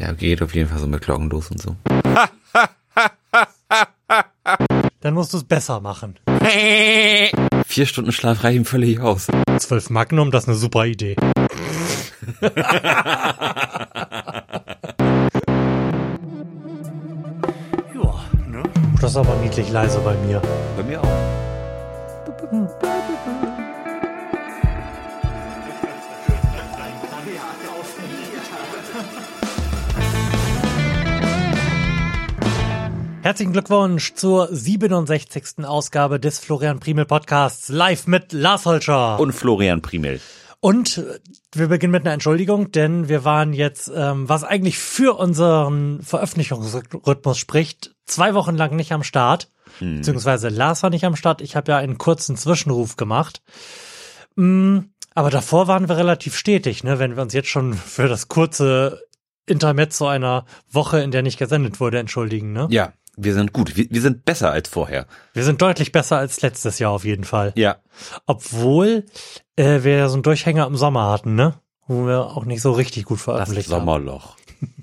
Ja, geht auf jeden Fall so mit Glocken los und so. Dann musst du es besser machen. Vier Stunden Schlaf reichen völlig aus. 12 Magnum, das ist eine super Idee. ja, ne? Das ist aber niedlich leise bei mir. Bei mir auch. Herzlichen Glückwunsch zur 67. Ausgabe des Florian Primel Podcasts live mit Lars Holscher. Und Florian Primel. Und äh, wir beginnen mit einer Entschuldigung, denn wir waren jetzt, ähm, was eigentlich für unseren Veröffentlichungsrhythmus spricht, zwei Wochen lang nicht am Start. Beziehungsweise Lars war nicht am Start. Ich habe ja einen kurzen Zwischenruf gemacht. Mm, aber davor waren wir relativ stetig, ne? Wenn wir uns jetzt schon für das kurze Intermezzo einer Woche, in der nicht gesendet wurde, entschuldigen, ne? Ja, wir sind gut. Wir, wir sind besser als vorher. Wir sind deutlich besser als letztes Jahr auf jeden Fall. Ja. Obwohl äh, wir ja so einen Durchhänger im Sommer hatten, ne? Wo wir auch nicht so richtig gut Das veröffentlicht haben. Sommerloch.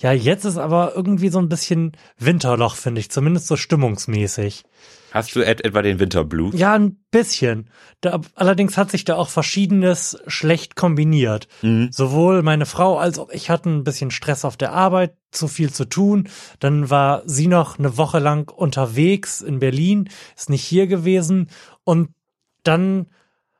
Ja, jetzt ist aber irgendwie so ein bisschen Winterloch, finde ich, zumindest so stimmungsmäßig. Hast du et etwa den Winterblues? Ja, ein bisschen. Da, allerdings hat sich da auch Verschiedenes schlecht kombiniert. Sowohl meine Frau als auch ich hatten ein bisschen Stress auf der Arbeit, zu viel zu tun. Dann war sie noch eine Woche lang unterwegs in Berlin, ist nicht hier gewesen. Und dann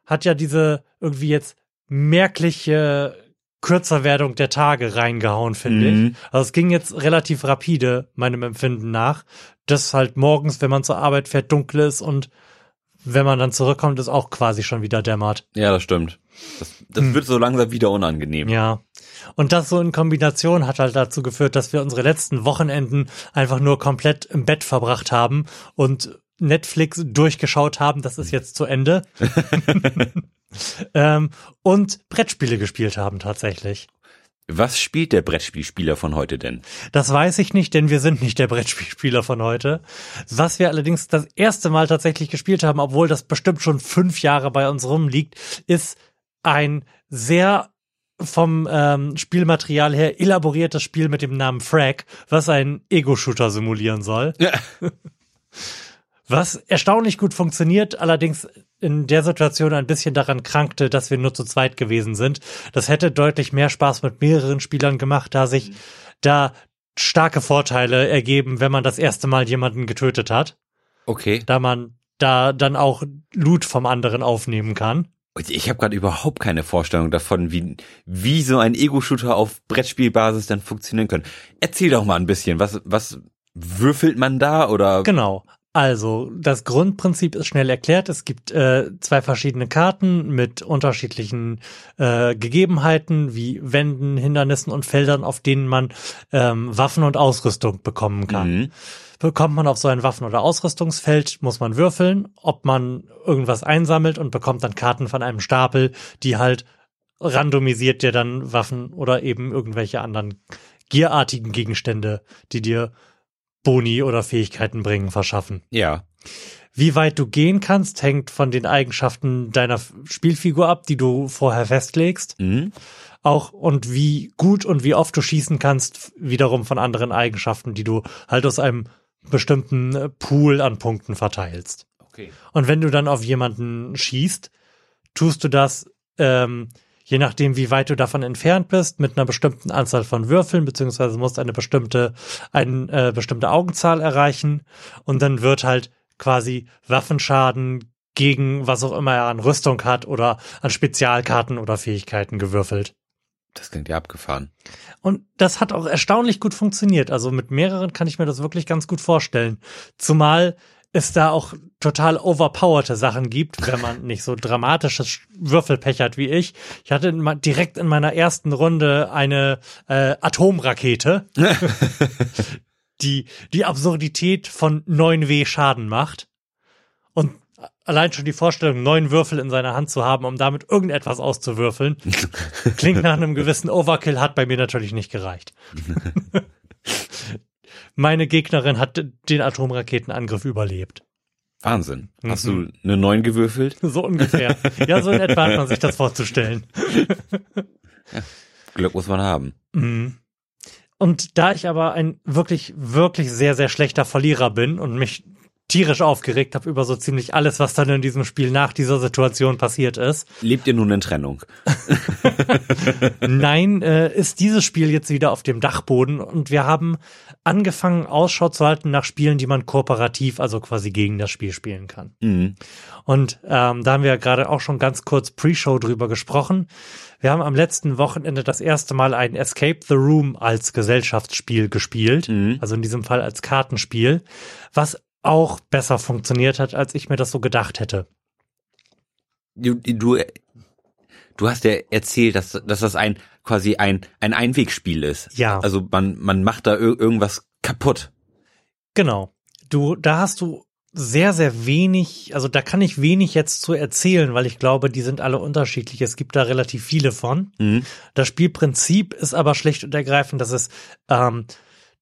hat ja diese irgendwie jetzt merkliche Kürzerwerdung der Tage reingehauen, finde Mhm. ich. Also es ging jetzt relativ rapide, meinem Empfinden nach, dass halt morgens, wenn man zur Arbeit fährt, dunkel ist und wenn man dann zurückkommt, ist auch quasi schon wieder dämmert. Ja, das stimmt. Das, das wird so langsam wieder unangenehm. Ja. Und das so in Kombination hat halt dazu geführt, dass wir unsere letzten Wochenenden einfach nur komplett im Bett verbracht haben und Netflix durchgeschaut haben. Das ist jetzt zu Ende. ähm, und Brettspiele gespielt haben tatsächlich. Was spielt der Brettspielspieler von heute denn? Das weiß ich nicht, denn wir sind nicht der Brettspielspieler von heute. Was wir allerdings das erste Mal tatsächlich gespielt haben, obwohl das bestimmt schon fünf Jahre bei uns rumliegt, ist ein sehr vom ähm, Spielmaterial her elaboriertes Spiel mit dem Namen Frag, was einen Ego-Shooter simulieren soll. Ja. Was erstaunlich gut funktioniert, allerdings in der Situation ein bisschen daran krankte, dass wir nur zu zweit gewesen sind. Das hätte deutlich mehr Spaß mit mehreren Spielern gemacht, da sich da starke Vorteile ergeben, wenn man das erste Mal jemanden getötet hat, Okay. da man da dann auch Loot vom anderen aufnehmen kann. Ich habe gerade überhaupt keine Vorstellung davon, wie, wie so ein Ego-Shooter auf Brettspielbasis dann funktionieren kann. Erzähl doch mal ein bisschen, was, was würfelt man da oder? Genau. Also, das Grundprinzip ist schnell erklärt. Es gibt äh, zwei verschiedene Karten mit unterschiedlichen äh, Gegebenheiten wie Wänden, Hindernissen und Feldern, auf denen man ähm, Waffen und Ausrüstung bekommen kann. Mhm. Bekommt man auf so ein Waffen- oder Ausrüstungsfeld, muss man würfeln, ob man irgendwas einsammelt und bekommt dann Karten von einem Stapel, die halt randomisiert dir dann Waffen oder eben irgendwelche anderen gierartigen Gegenstände, die dir Boni oder Fähigkeiten bringen, verschaffen. Ja. Wie weit du gehen kannst, hängt von den Eigenschaften deiner Spielfigur ab, die du vorher festlegst. Mhm. Auch und wie gut und wie oft du schießen kannst, wiederum von anderen Eigenschaften, die du halt aus einem bestimmten äh, Pool an Punkten verteilst. Okay. Und wenn du dann auf jemanden schießt, tust du das, ähm, je nachdem, wie weit du davon entfernt bist, mit einer bestimmten Anzahl von Würfeln, beziehungsweise musst eine bestimmte, eine äh, bestimmte Augenzahl erreichen. Und dann wird halt quasi Waffenschaden gegen was auch immer er an Rüstung hat oder an Spezialkarten oder Fähigkeiten gewürfelt. Das klingt ja abgefahren. Und das hat auch erstaunlich gut funktioniert. Also mit mehreren kann ich mir das wirklich ganz gut vorstellen. Zumal es da auch total overpowerte Sachen gibt, wenn man nicht so dramatisches Würfelpech hat wie ich. Ich hatte in direkt in meiner ersten Runde eine äh, Atomrakete, die die Absurdität von 9W Schaden macht. Und allein schon die Vorstellung, neun Würfel in seiner Hand zu haben, um damit irgendetwas auszuwürfeln, klingt nach einem gewissen Overkill, hat bei mir natürlich nicht gereicht. Meine Gegnerin hat den Atomraketenangriff überlebt. Wahnsinn. Hast Mhm. du eine 9 gewürfelt? So ungefähr. Ja, so in etwa hat man sich das vorzustellen. Glück muss man haben. Mhm. Und da ich aber ein wirklich, wirklich sehr, sehr schlechter Verlierer bin und mich tierisch aufgeregt habe über so ziemlich alles, was dann in diesem Spiel nach dieser Situation passiert ist. Lebt ihr nun in Trennung? Nein, äh, ist dieses Spiel jetzt wieder auf dem Dachboden und wir haben angefangen, Ausschau zu halten nach Spielen, die man kooperativ, also quasi gegen das Spiel spielen kann. Mhm. Und ähm, da haben wir ja gerade auch schon ganz kurz Pre-Show drüber gesprochen. Wir haben am letzten Wochenende das erste Mal ein Escape the Room als Gesellschaftsspiel gespielt, Mhm. also in diesem Fall als Kartenspiel, was auch besser funktioniert hat, als ich mir das so gedacht hätte. Du, du, du hast ja erzählt, dass, dass das ein quasi ein, ein Einwegspiel ist. Ja. Also man, man macht da ir irgendwas kaputt. Genau. Du, da hast du sehr, sehr wenig, also da kann ich wenig jetzt zu erzählen, weil ich glaube, die sind alle unterschiedlich. Es gibt da relativ viele von. Mhm. Das Spielprinzip ist aber schlicht und ergreifend, dass es ähm,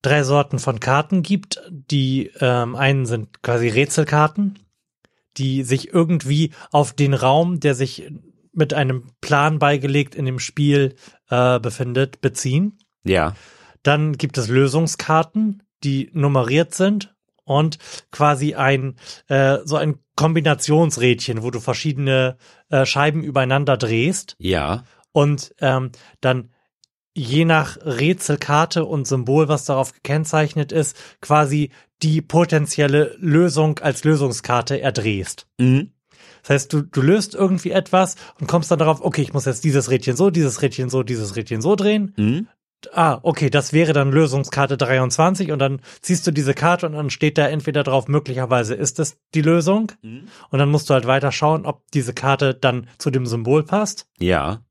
drei Sorten von Karten gibt. Die ähm, einen sind quasi Rätselkarten, die sich irgendwie auf den Raum, der sich mit einem Plan beigelegt in dem Spiel äh, befindet, beziehen. Ja. Dann gibt es Lösungskarten, die nummeriert sind und quasi ein äh, so ein Kombinationsrädchen, wo du verschiedene äh, Scheiben übereinander drehst Ja. und ähm, dann je nach Rätselkarte und Symbol, was darauf gekennzeichnet ist, quasi die potenzielle Lösung als Lösungskarte erdrehst. Mhm. Das heißt, du, du löst irgendwie etwas und kommst dann darauf, okay, ich muss jetzt dieses Rädchen so, dieses Rädchen so, dieses Rädchen so drehen. Mhm. Ah, okay, das wäre dann Lösungskarte 23 und dann ziehst du diese Karte und dann steht da entweder drauf, möglicherweise ist es die Lösung Mhm. und dann musst du halt weiter schauen, ob diese Karte dann zu dem Symbol passt. Ja.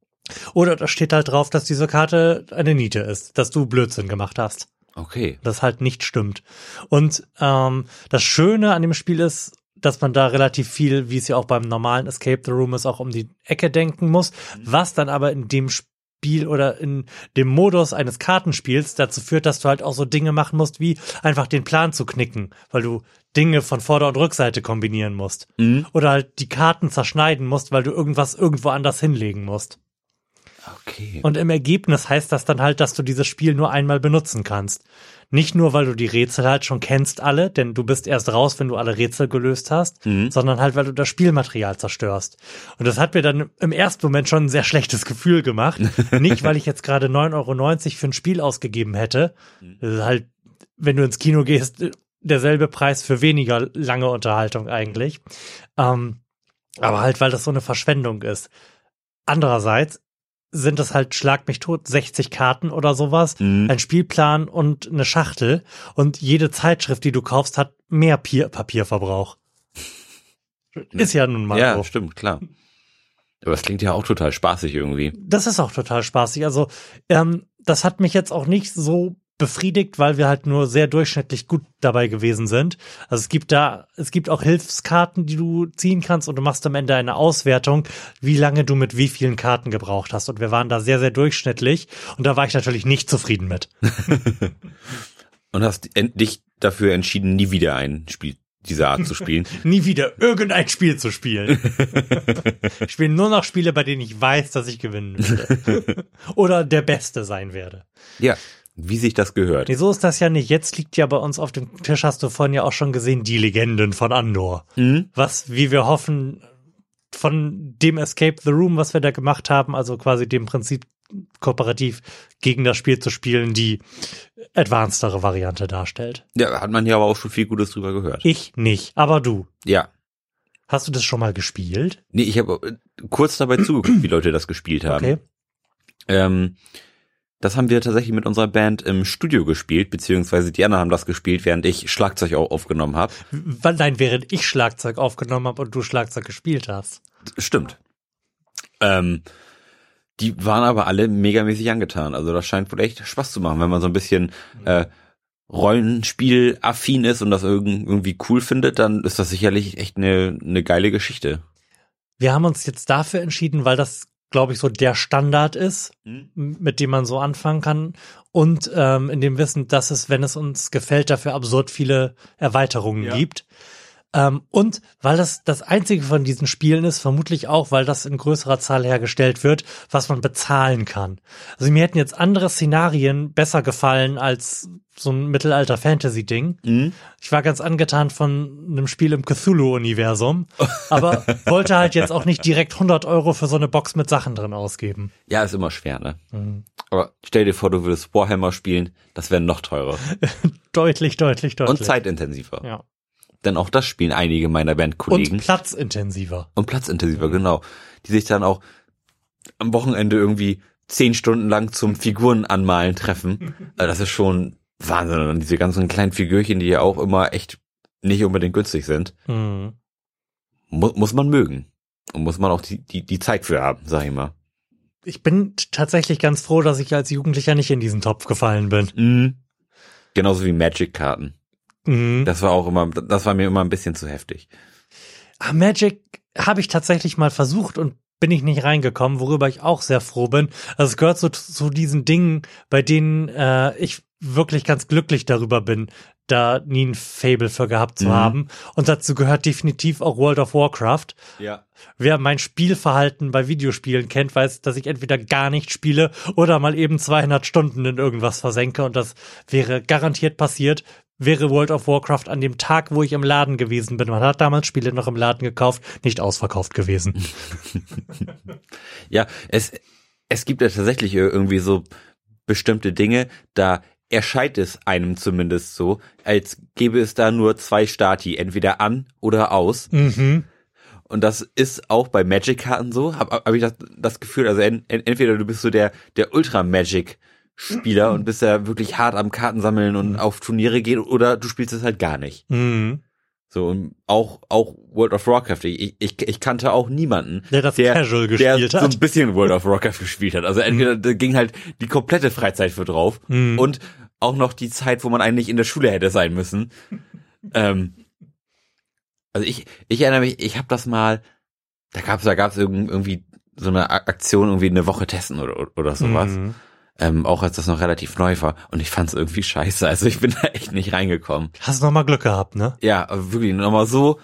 Oder da steht halt drauf, dass diese Karte eine Niete ist, dass du Blödsinn gemacht hast. Okay. Das halt nicht stimmt. Und ähm, das Schöne an dem Spiel ist, dass man da relativ viel, wie es ja auch beim normalen Escape the Room ist, auch um die Ecke denken muss, was dann aber in dem Spiel oder in dem Modus eines Kartenspiels dazu führt, dass du halt auch so Dinge machen musst, wie einfach den Plan zu knicken, weil du Dinge von Vorder- und Rückseite kombinieren musst. Mhm. Oder halt die Karten zerschneiden musst, weil du irgendwas irgendwo anders hinlegen musst. Okay. Und im Ergebnis heißt das dann halt, dass du dieses Spiel nur einmal benutzen kannst. Nicht nur, weil du die Rätsel halt schon kennst alle, denn du bist erst raus, wenn du alle Rätsel gelöst hast, Mhm. sondern halt, weil du das Spielmaterial zerstörst. Und das hat mir dann im ersten Moment schon ein sehr schlechtes Gefühl gemacht. Nicht, weil ich jetzt gerade 9,90 Euro für ein Spiel ausgegeben hätte. Das ist halt, wenn du ins Kino gehst, derselbe Preis für weniger lange Unterhaltung eigentlich. Ähm, aber halt, weil das so eine Verschwendung ist. Andererseits sind es halt Schlag mich tot 60 Karten oder sowas, Mhm. ein Spielplan und eine Schachtel und jede Zeitschrift, die du kaufst, hat mehr Pier Papierverbrauch. Ist ja nun mal ja, so. stimmt, klar. Aber es klingt ja auch total spaßig irgendwie. Das ist auch total spaßig. Also ähm, das hat mich jetzt auch nicht so befriedigt, weil wir halt nur sehr durchschnittlich gut dabei gewesen sind. Also es gibt da, es gibt auch Hilfskarten, die du ziehen kannst und du machst am Ende eine Auswertung, wie lange du mit wie vielen Karten gebraucht hast. Und wir waren da sehr, sehr durchschnittlich und da war ich natürlich nicht zufrieden mit. Und hast dich dafür entschieden, nie wieder ein Spiel dieser Art zu spielen. Nie wieder irgendein Spiel zu spielen. ich spiele nur noch Spiele, bei denen ich weiß, dass ich gewinnen werde. Oder der Beste sein werde. ja, wie sich das gehört. Nee, so ist das ja nicht. Jetzt liegt ja bei uns auf dem Tisch, hast du vorhin ja auch schon gesehen, die Legenden von Andor. Mhm. Was, wie wir hoffen, von dem Escape the Room, was wir da gemacht haben, also quasi dem Prinzip kooperativ gegen das Spiel zu spielen, die advancedere Variante darstellt. Ja, hat man ja aber auch schon viel Gutes drüber gehört. Ich nicht, aber du. Ja. Hast du das schon mal gespielt? Nee, ich habe kurz dabei zugeguckt, wie Leute das gespielt haben. Okay. Ähm, das haben wir tatsächlich mit unserer Band im Studio gespielt, beziehungsweise die anderen haben das gespielt, während ich Schlagzeug au- aufgenommen habe. Nein, während ich Schlagzeug aufgenommen habe und du Schlagzeug gespielt hast. Stimmt. Ähm, die waren aber alle megamäßig angetan. Also das scheint wohl echt Spaß zu machen, wenn man so ein bisschen äh, Rollenspiel-affin ist und das irg- irgendwie cool findet, dann ist das sicherlich echt eine, eine geile Geschichte. Wir haben uns jetzt dafür entschieden, weil das, glaube ich, so der Standard ist, m- mit dem man so anfangen kann. Und ähm, in dem Wissen, dass es, wenn es uns gefällt, dafür absurd viele Erweiterungen Ja. gibt. Ähm, und weil das das einzige von diesen Spielen ist, vermutlich auch, weil das in größerer Zahl hergestellt wird, was man bezahlen kann. Also mir hätten jetzt andere Szenarien besser gefallen als so ein Mittelalter-Fantasy-Ding. Mhm. Ich war ganz angetan von einem Spiel im Cthulhu-Universum, aber wollte halt jetzt auch nicht direkt 100 Euro für so eine Box mit Sachen drin ausgeben. Ja, ist immer schwer, ne? Mhm. Aber stell dir vor, du würdest Warhammer spielen, das wäre noch teurer. Deutlich, deutlich, deutlich. Und zeitintensiver. Ja. Denn auch das spielen einige meiner Bandkollegen. Und platzintensiver. Und platzintensiver, genau. Die sich dann auch am Wochenende irgendwie zehn Stunden lang zum Figuren anmalen treffen. Also das ist schon Wahnsinn. Und diese ganzen kleinen Figürchen, die ja auch immer echt nicht unbedingt günstig sind, Mhm. mu muss man mögen. Und muss man auch die, die, die Zeit für haben, sag ich mal. Ich bin tatsächlich ganz froh, dass ich als Jugendlicher nicht in diesen Topf gefallen bin. Mhm. Genauso wie Magic-Karten. Mhm. Das war auch immer, das war mir immer ein bisschen zu heftig. Ah, Magic habe ich tatsächlich mal versucht und bin ich nicht reingekommen, worüber ich auch sehr froh bin. Also es gehört so zu diesen Dingen, bei denen äh, ich wirklich ganz glücklich darüber bin, da nie ein Fable für gehabt zu Mhm. haben. Und dazu gehört definitiv auch World of Warcraft. Ja. Wer mein Spielverhalten bei Videospielen kennt, weiß, dass ich entweder gar nicht spiele oder mal eben 200 Stunden in irgendwas versenke und das wäre garantiert passiert. Wäre World of Warcraft an dem Tag, wo ich im Laden gewesen bin, man hat damals Spiele noch im Laden gekauft, nicht ausverkauft gewesen. Ja, es, es gibt ja tatsächlich irgendwie so bestimmte Dinge, da erscheint es einem zumindest so, als gäbe es da nur zwei Stati, entweder an oder aus. mhm. Und das ist auch bei Magic-Karten so, habe hab ich das, das Gefühl, also en, en, entweder du bist so der, der Ultra-Magic-Spieler und bist ja wirklich hart am Kartensammeln und auf Turniere gehen, oder du spielst es halt gar nicht. Mhm. So, und auch, auch World of Warcraft. Ich, ich, ich kannte auch niemanden, Der das der, casual der gespielt so hat. ein bisschen World of Warcraft gespielt hat. Also entweder da ging halt die komplette Freizeit für drauf Mhm. und auch noch die Zeit, wo man eigentlich in der Schule hätte sein müssen. ähm, also ich, ich erinnere mich, ich habe das mal, da gab's da gab's irgend- irgendwie so eine Aktion, irgendwie eine Woche testen oder, oder sowas. Mhm. Ähm, auch als das noch relativ neu war. Und ich fand's irgendwie scheiße. Also ich bin da echt nicht reingekommen. Hast noch mal Glück gehabt, ne? Ja, aber wirklich nochmal so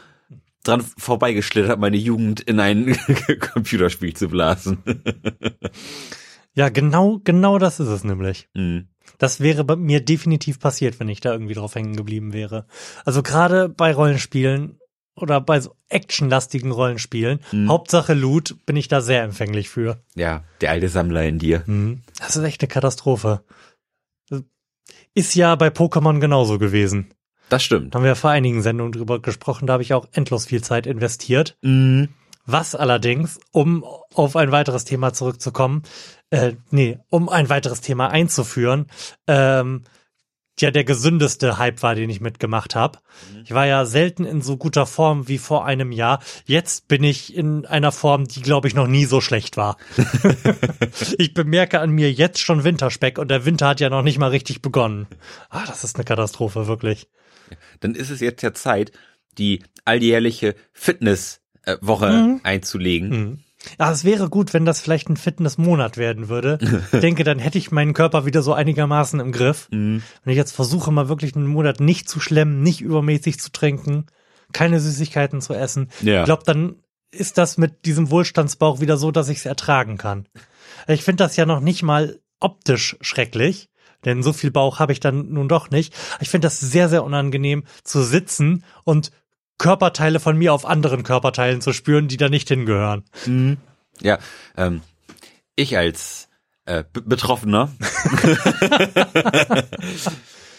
dran vorbeigeschlittert, meine Jugend in ein Computerspiel zu blasen. Ja, genau, genau das ist es nämlich. Hm. Das wäre bei mir definitiv passiert, wenn ich da irgendwie drauf hängen geblieben wäre. Also gerade bei Rollenspielen oder bei so actionlastigen Rollenspielen, Mhm. Hauptsache Loot, bin ich da sehr empfänglich für. Ja, der alte Sammler in dir. Mhm. Das ist echt eine Katastrophe. Ist ja bei Pokémon genauso gewesen. Das stimmt. Da haben wir vor einigen Sendungen drüber gesprochen, da habe ich auch endlos viel Zeit investiert. Mhm. Was allerdings, um auf ein weiteres Thema zurückzukommen, äh, nee, um ein weiteres Thema einzuführen, ähm, ja der gesündeste Hype war, den ich mitgemacht habe. Ich war ja selten in so guter Form wie vor einem Jahr. Jetzt bin ich in einer Form, die, glaube ich, noch nie so schlecht war. ich bemerke an mir jetzt schon Winterspeck und der Winter hat ja noch nicht mal richtig begonnen. Ah, das ist eine Katastrophe, wirklich. Dann ist es jetzt ja Zeit, die alljährliche Fitnesswoche Mhm. einzulegen. Mhm. Ja, es wäre gut, wenn das vielleicht ein Fitnessmonat werden würde. Ich denke, dann hätte ich meinen Körper wieder so einigermaßen im Griff. Mhm. Wenn ich jetzt versuche, mal wirklich einen Monat nicht zu schlemmen, nicht übermäßig zu trinken, keine Süßigkeiten zu essen, Ja. ich glaube, dann ist das mit diesem Wohlstandsbauch wieder so, dass ich es ertragen kann. Ich finde das ja noch nicht mal optisch schrecklich, denn so viel Bauch habe ich dann nun doch nicht. Ich finde das sehr, sehr unangenehm zu sitzen und Körperteile von mir auf anderen Körperteilen zu spüren, die da nicht hingehören. Mhm. Ja, ähm, ich als äh, Be Betroffener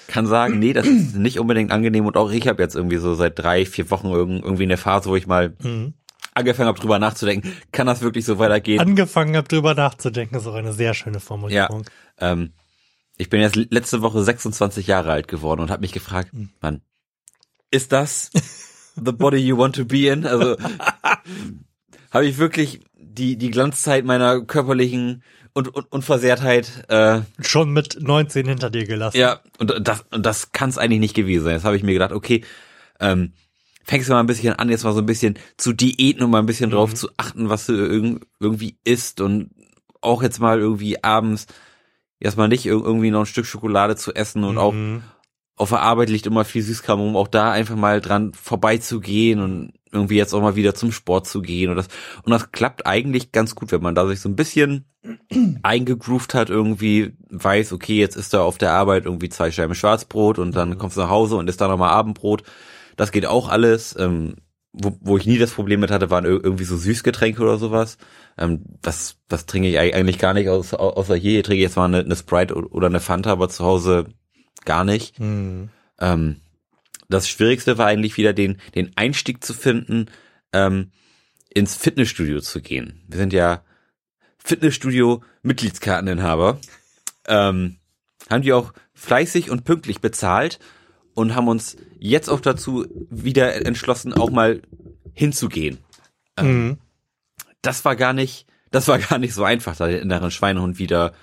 kann sagen, nee, das ist nicht unbedingt angenehm und auch ich habe jetzt irgendwie so seit drei, vier Wochen irg- irgendwie eine Phase, wo ich mal Mhm. angefangen habe, drüber nachzudenken, kann das wirklich so weitergehen? Angefangen habe, drüber nachzudenken, ist auch eine sehr schöne Formulierung. Ähm, ich bin jetzt letzte Woche 26 Jahre alt geworden und habe mich gefragt, Hm. Mann, ist das the body you want to be in? Also habe ich wirklich die die Glanzzeit meiner körperlichen und, und Unversehrtheit äh, Schon mit 19 hinter dir gelassen. ja und das und das kann es eigentlich nicht gewesen sein. Jetzt habe ich mir gedacht, okay, ähm, fängst du mal ein bisschen an, jetzt mal so ein bisschen zu diäten und mal ein bisschen drauf zu achten, was du irg irgendwie isst und auch jetzt mal irgendwie abends erstmal nicht ir- irgendwie noch ein Stück Schokolade zu essen und auch Mhm. Auf der Arbeit liegt immer viel Süßkram, um auch da einfach mal dran vorbeizugehen und irgendwie jetzt auch mal wieder zum Sport zu gehen und das und das klappt eigentlich ganz gut, wenn man da sich so ein bisschen eingegroovt hat irgendwie, weiß, okay, jetzt ist da auf der Arbeit irgendwie zwei Scheiben Schwarzbrot und dann kommst du nach Hause und isst da nochmal Abendbrot. Das geht auch alles. Ähm, wo, wo ich nie das Problem mit hatte, waren irgendwie so Süßgetränke oder sowas. Ähm, das, das trinke ich eigentlich gar nicht, außer, außer hier. Hier trinke ich jetzt mal eine, eine Sprite oder eine Fanta, aber zu Hause gar nicht. Mhm. Ähm, das Schwierigste war eigentlich wieder den, den Einstieg zu finden, ähm, ins Fitnessstudio zu gehen. Wir sind ja Fitnessstudio-Mitgliedskarteninhaber, ähm, haben die auch fleißig und pünktlich bezahlt und haben uns jetzt auch dazu wieder entschlossen, auch mal hinzugehen. Mhm. Das war gar nicht, das war gar nicht so einfach, da den inneren Schweinehund wieder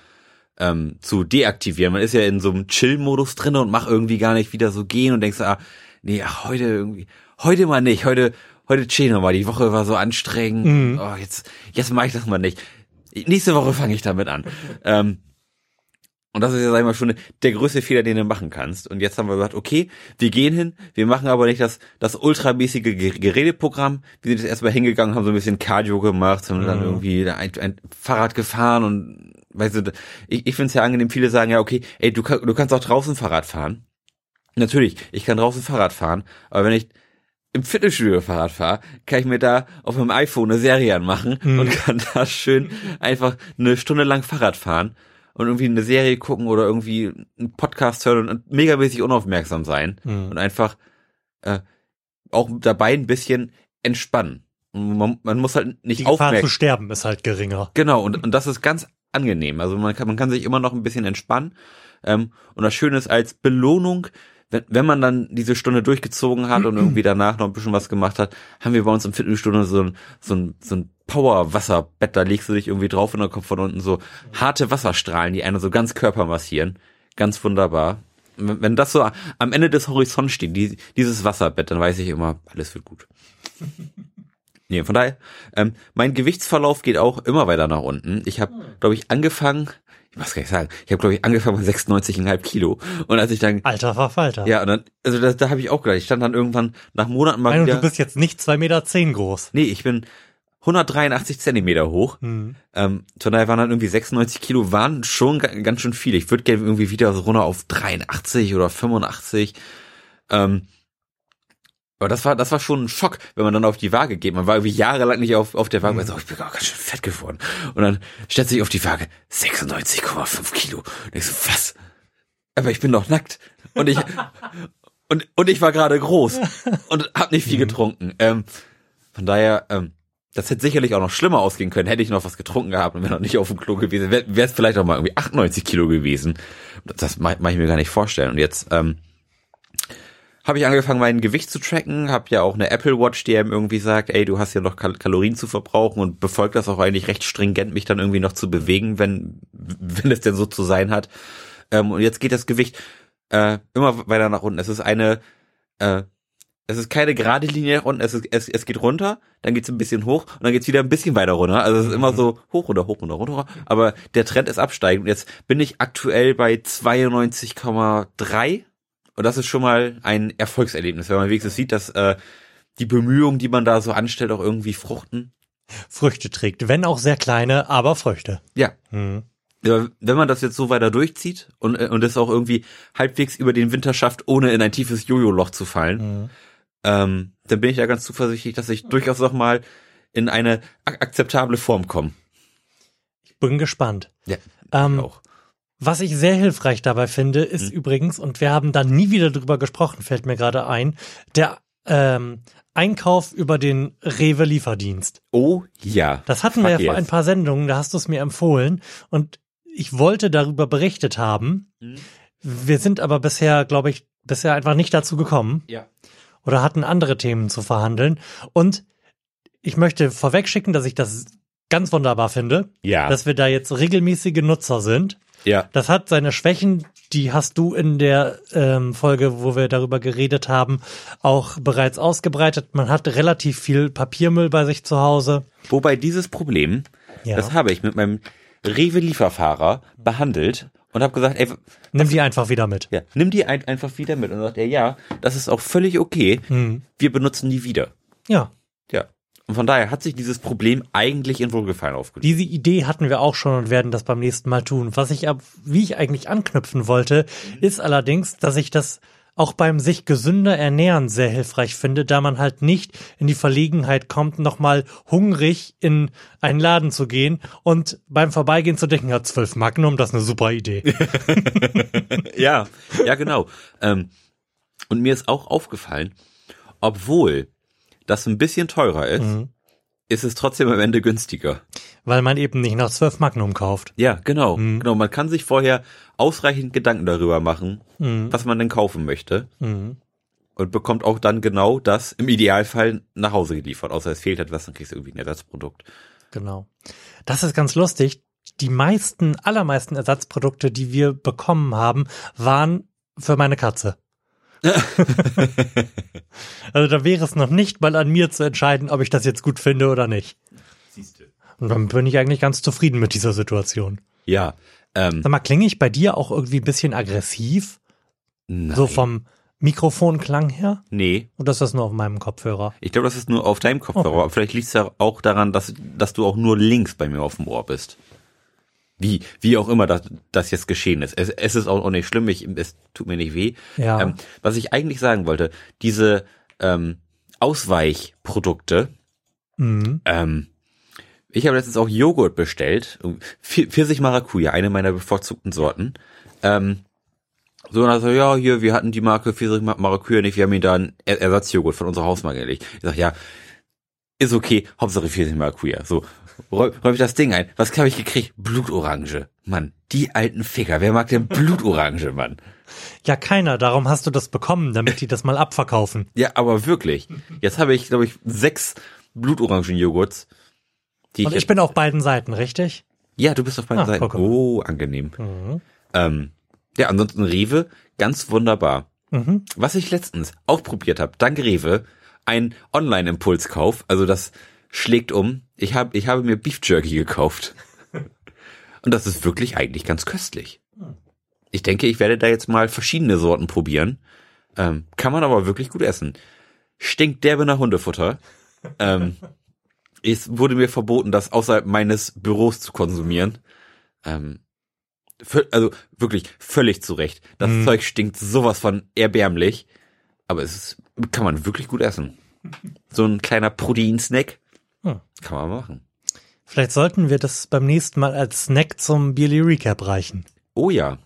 ähm, zu deaktivieren. Man ist ja in so einem Chill-Modus drin und macht irgendwie gar nicht wieder so gehen und denkst, ah, nee, ach, heute irgendwie, heute mal nicht, heute, heute chillen wir mal, die Woche war so anstrengend, Mhm. oh, jetzt, jetzt mache ich das mal nicht. Nächste Woche fange ich damit an. ähm, und das ist ja, sag ich mal, schon der größte Fehler, den du machen kannst. Und jetzt haben wir gesagt, okay, wir gehen hin, wir machen aber nicht das, das ultramäßige Ge- Geredeprogramm. Wir sind jetzt erstmal hingegangen, haben so ein bisschen Cardio gemacht, haben dann Mhm. irgendwie ein, ein Fahrrad gefahren und weißt du, ich, ich finde es ja angenehm, viele sagen ja, okay, ey, du, du kannst auch draußen Fahrrad fahren. Natürlich, ich kann draußen Fahrrad fahren, aber wenn ich im Fitnessstudio Fahrrad fahre, kann ich mir da auf meinem iPhone eine Serie anmachen Mhm. und kann da schön einfach eine Stunde lang Fahrrad fahren und irgendwie eine Serie gucken oder irgendwie einen Podcast hören und megamäßig unaufmerksam sein Mhm. und einfach äh, auch dabei ein bisschen entspannen. Man, man muss halt Die nicht Gefahr zu aufmerksam. sterben ist halt geringer. Genau, und, und das ist ganz angenehm. Also man kann, man kann sich immer noch ein bisschen entspannen. Ähm, und das Schöne ist, als Belohnung, wenn, wenn man dann diese Stunde durchgezogen hat und irgendwie danach noch ein bisschen was gemacht hat, haben wir bei uns im Fitnessstudio so ein, so ein, so ein Power-Wasserbett, da legst du dich irgendwie drauf und dann kommt von unten so harte Wasserstrahlen, die einen so ganz Körper massieren. Ganz wunderbar. Wenn das so am Ende des Horizonts steht, die, dieses Wasserbett, dann weiß ich immer, alles wird gut. Nee, von daher, ähm, mein Gewichtsverlauf geht auch immer weiter nach unten. Ich habe, glaube ich, angefangen, ich was kann ich sagen, ich habe, glaube ich, angefangen bei 96,5 Kilo. Und als ich dann, Alter Verfalter. ja, und dann, also da, da habe ich auch gedacht, ich stand dann irgendwann nach Monaten mal Nein, wieder, du bist jetzt nicht zwei Meter zehn groß. nee, ich bin 183 Zentimeter hoch. Mhm. Ähm, von daher waren dann irgendwie 96 Kilo, waren schon ga- ganz schön viel. Ich würde gerne irgendwie wieder so runter auf 83 oder 85. Ähm, aber das war, das war schon ein Schock, wenn man dann auf die Waage geht. Man war irgendwie jahrelang nicht auf, auf der Waage. Man so, oh, ich bin auch ganz schön fett geworden. Und dann stellt sich auf die Waage 96,5 Kilo. Und ich so, was? Aber ich bin doch nackt. Und ich, und, und ich war gerade groß und hab nicht viel getrunken. Ähm, von daher, ähm, das hätte sicherlich auch noch schlimmer ausgehen können, hätte ich noch was getrunken gehabt und wäre noch nicht auf dem Klo gewesen, wäre es vielleicht auch mal irgendwie 98 Kilo gewesen. Das mache mach ich mir gar nicht vorstellen. Und jetzt ähm, habe ich angefangen, mein Gewicht zu tracken, habe ja auch eine Apple Watch, die einem irgendwie sagt, ey, du hast ja noch Kal Kalorien zu verbrauchen und befolgt das auch eigentlich recht stringent, mich dann irgendwie noch zu bewegen, wenn, wenn es denn so zu sein hat. Ähm, und jetzt geht das Gewicht äh, immer weiter nach unten. Es ist eine äh, es ist keine gerade Linie nach unten, es, ist, es, es geht runter, dann geht's ein bisschen hoch und dann geht's wieder ein bisschen weiter runter. Also es ist immer so hoch runter, hoch runter, runter. Aber der Trend ist absteigend. Jetzt bin ich aktuell bei 92,3 und das ist schon mal ein Erfolgserlebnis, wenn man wenigstens sieht, dass äh, die Bemühungen, die man da so anstellt, auch irgendwie fruchten. Früchte trägt, wenn auch sehr kleine, aber Früchte. Ja. Ja, wenn man das jetzt so weiter durchzieht und, äh, und es auch irgendwie halbwegs über den Winter schafft, ohne in ein tiefes Jojo-Loch zu fallen, Mhm. ähm, dann bin ich ja ganz zuversichtlich, dass ich durchaus noch mal in eine ak akzeptable Form komme. Ich bin gespannt. Ja, Ähm, auch. Was ich sehr hilfreich dabei finde, ist Mhm. übrigens, und wir haben da nie wieder drüber gesprochen, fällt mir gerade ein, der ähm, Einkauf über den Rewe-Lieferdienst. Oh ja. Das hatten Fuck wir ja vor yes. ein paar Sendungen, da hast du es mir empfohlen und ich wollte darüber berichtet haben. Mhm. Wir sind aber bisher, glaube ich, bisher einfach nicht dazu gekommen Ja. oder hatten andere Themen zu verhandeln. Und ich möchte vorwegschicken, dass ich das ganz wunderbar finde, Ja. dass wir da jetzt regelmäßige Nutzer sind. Ja. Das hat seine Schwächen, die hast du in der ähm, Folge, wo wir darüber geredet haben, auch bereits ausgebreitet. Man hat relativ viel Papiermüll bei sich zu Hause. Wobei dieses Problem, Ja. das habe ich mit meinem Rewe-Lieferfahrer behandelt und habe gesagt, ey, Nimm die einfach wieder mit. Ja, nimm die ein, einfach wieder mit und sagt er, ja, das ist auch völlig okay. Mhm. Wir benutzen die wieder. Ja. Ja. Und von daher hat sich dieses Problem eigentlich in Wohlgefallen aufgelöst. Diese Idee hatten wir auch schon und werden das beim nächsten Mal tun. Was ich ab, wie ich eigentlich anknüpfen wollte, ist allerdings, dass ich das auch beim sich gesünder ernähren sehr hilfreich finde, da man halt nicht in die Verlegenheit kommt, nochmal hungrig in einen Laden zu gehen und beim Vorbeigehen zu denken, ja, zwölf Magnum, das ist eine super Idee. ja, ja, genau. Ähm, und mir ist auch aufgefallen, obwohl das ein bisschen teurer ist, Mhm. ist es trotzdem am Ende günstiger. Weil man eben nicht noch zwölf Magnum kauft. Ja, genau. Mhm. Genau, man kann sich vorher ausreichend Gedanken darüber machen, Mhm. was man denn kaufen möchte Mhm. und bekommt auch dann genau das im Idealfall nach Hause geliefert. Außer es fehlt etwas, dann kriegst du irgendwie ein Ersatzprodukt. Genau. Das ist ganz lustig. Die meisten, allermeisten Ersatzprodukte, die wir bekommen haben, waren für meine Katze. also da wäre es noch nicht mal an mir zu entscheiden, ob ich das jetzt gut finde oder nicht. Siehste. Und dann bin ich eigentlich ganz zufrieden mit dieser Situation. Ja. Ähm, Sag mal, klinge ich bei dir auch irgendwie ein bisschen aggressiv? nein. So vom Mikrofonklang her? Nee, Oder ist das nur auf meinem Kopfhörer? ich glaube, das ist nur auf deinem Kopfhörer. Okay. Aber vielleicht liegt es ja auch daran, dass, dass du auch nur links bei mir auf dem Ohr bist. Wie, wie auch immer das, das jetzt geschehen ist. Es, es ist auch, auch nicht schlimm, ich, es tut mir nicht weh. Ja. Ähm, was ich eigentlich sagen wollte, diese ähm, Ausweichprodukte, Mhm. ähm, ich habe letztens auch Joghurt bestellt, Pf- Pfirsich Maracuja, eine meiner bevorzugten Sorten. Ähm, so, und also, ja, hier, wir hatten die Marke Pfirsich Ma- Maracuja nicht, wir haben ihn da einen Er- Ersatzjoghurt von unserer Hausmarke gelegt. Ich sag, ja, ist okay, Hauptsache Pfirsich Maracuja. So, räum, räum ich das Ding ein. Was habe ich gekriegt? Blutorange. Mann, die alten Ficker, wer mag denn Blutorange, Mann? Ja, keiner. Darum hast du das bekommen, damit die das mal abverkaufen. Ja, aber wirklich. Jetzt habe ich, glaube ich, sechs Blutorangen-Joghurts. Und ich bin auf beiden Seiten, richtig? Ja, du bist auf beiden Ah, Seiten. guck mal. Oh, angenehm. Mhm. Ähm, ja, ansonsten Rewe, ganz wunderbar. Mhm. Was ich letztens auch probiert habe, dank Rewe, ein Online-Impulskauf, also das schlägt um. Ich habe ich habe mir Beef Jerky gekauft. Und das ist wirklich eigentlich ganz köstlich. Ich denke, ich werde da jetzt mal verschiedene Sorten probieren. Ähm, kann man aber wirklich gut essen. Stinkt derbe nach Hundefutter. ähm, es wurde mir verboten, das außerhalb meines Büros zu konsumieren. Ähm, also wirklich völlig zurecht. Das Mhm. Zeug stinkt sowas von erbärmlich, aber es ist, kann man wirklich gut essen. So ein kleiner Proteinsnack Hm. kann man machen. Vielleicht sollten wir das beim nächsten Mal als Snack zum Bierly Recap reichen. Oh ja,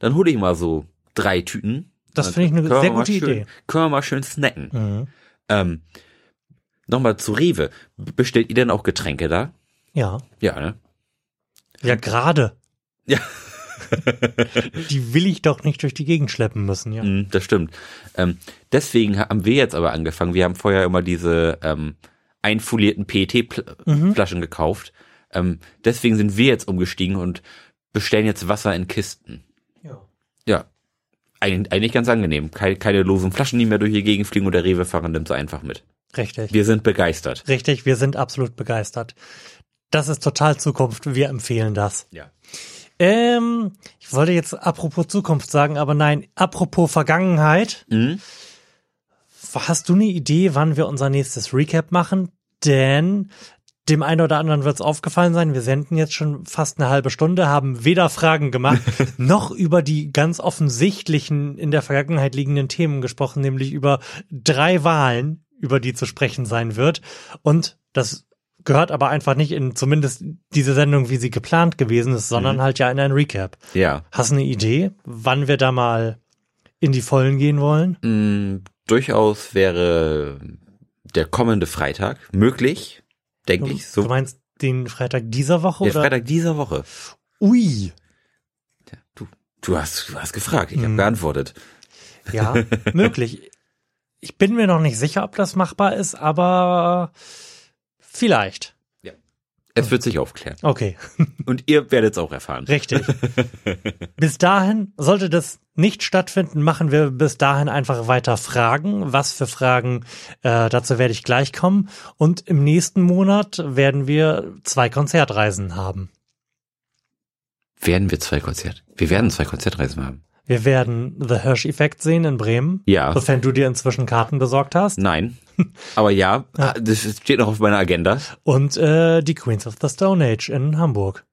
dann hole ich mal so drei Tüten. Das finde ich eine sehr gute schön, Idee. Können wir mal schön snacken. Mhm. Ähm, Nochmal zu Rewe. Bestellt ihr denn auch Getränke da? Ja. Ja, ne? Ja, gerade. Ja. Die will ich doch nicht durch die Gegend schleppen müssen, ja. Mm, das stimmt. Ähm, deswegen haben wir jetzt aber angefangen. Wir haben vorher immer diese ähm, einfolierten PET-Flaschen gekauft. Ähm, deswegen sind wir jetzt umgestiegen und bestellen jetzt Wasser in Kisten. Ja. Ja. Eig eigentlich ganz angenehm. Keine, keine losen Flaschen, die mehr durch die Gegend fliegen und der Rewe-Fahrer nimmt sie einfach mit. Richtig. Wir sind begeistert. Richtig, wir sind absolut begeistert. Das ist total Zukunft. Wir empfehlen das. Ja. Ähm, ich wollte jetzt apropos Zukunft sagen, aber nein, apropos Vergangenheit. Mhm. Hast du eine Idee, wann wir unser nächstes Recap machen? Denn dem einen oder anderen wird es aufgefallen sein, wir senden jetzt schon fast eine halbe Stunde, haben weder Fragen gemacht, noch über die ganz offensichtlichen in der Vergangenheit liegenden Themen gesprochen, nämlich über drei Wahlen, über die zu sprechen sein wird. Und das gehört aber einfach nicht in zumindest diese Sendung, wie sie geplant gewesen ist, sondern halt ja in ein Recap. Ja. Hast du eine Idee, wann wir da mal in die Vollen gehen wollen? Durchaus wäre der kommende Freitag möglich, denke ich. Du So meinst den Freitag dieser Woche der oder? Freitag dieser Woche. Ui, Du, du hast, du hast gefragt, ich habe Mhm. geantwortet. ja, möglich. Ich bin mir noch nicht sicher, ob das machbar ist, aber vielleicht. Es wird sich aufklären. Okay, Und ihr werdet es auch erfahren. richtig. bis dahin, sollte das nicht stattfinden, machen wir bis dahin einfach weiter Fragen. Was für Fragen, äh, dazu werde ich gleich kommen. Und im nächsten Monat werden wir zwei Konzertreisen haben. Werden wir zwei Konzert? Wir werden zwei Konzertreisen haben. Wir werden The Hirsch-Effekt sehen in Bremen. Ja. Sofern du dir inzwischen Karten besorgt hast. Nein. Aber ja, das steht noch auf meiner Agenda. Und äh, die Queens of the Stone Age in Hamburg.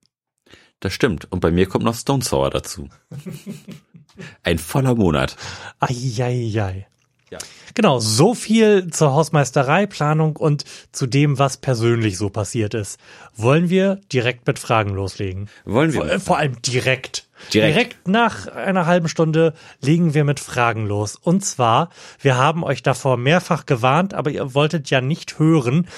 Das stimmt. Und bei mir kommt noch Stone Sour dazu. Ein voller Monat. Eieiei. Ja. Genau, so viel zur Hausmeisterei, Planung und zu dem, was persönlich so passiert ist. Wollen wir direkt mit Fragen loslegen? Wollen Vor, wir? äh, vor allem direkt. Direkt. nach einer halben Stunde legen wir mit Fragen los. Und zwar, wir haben euch davor mehrfach gewarnt, aber ihr wolltet ja nicht hören.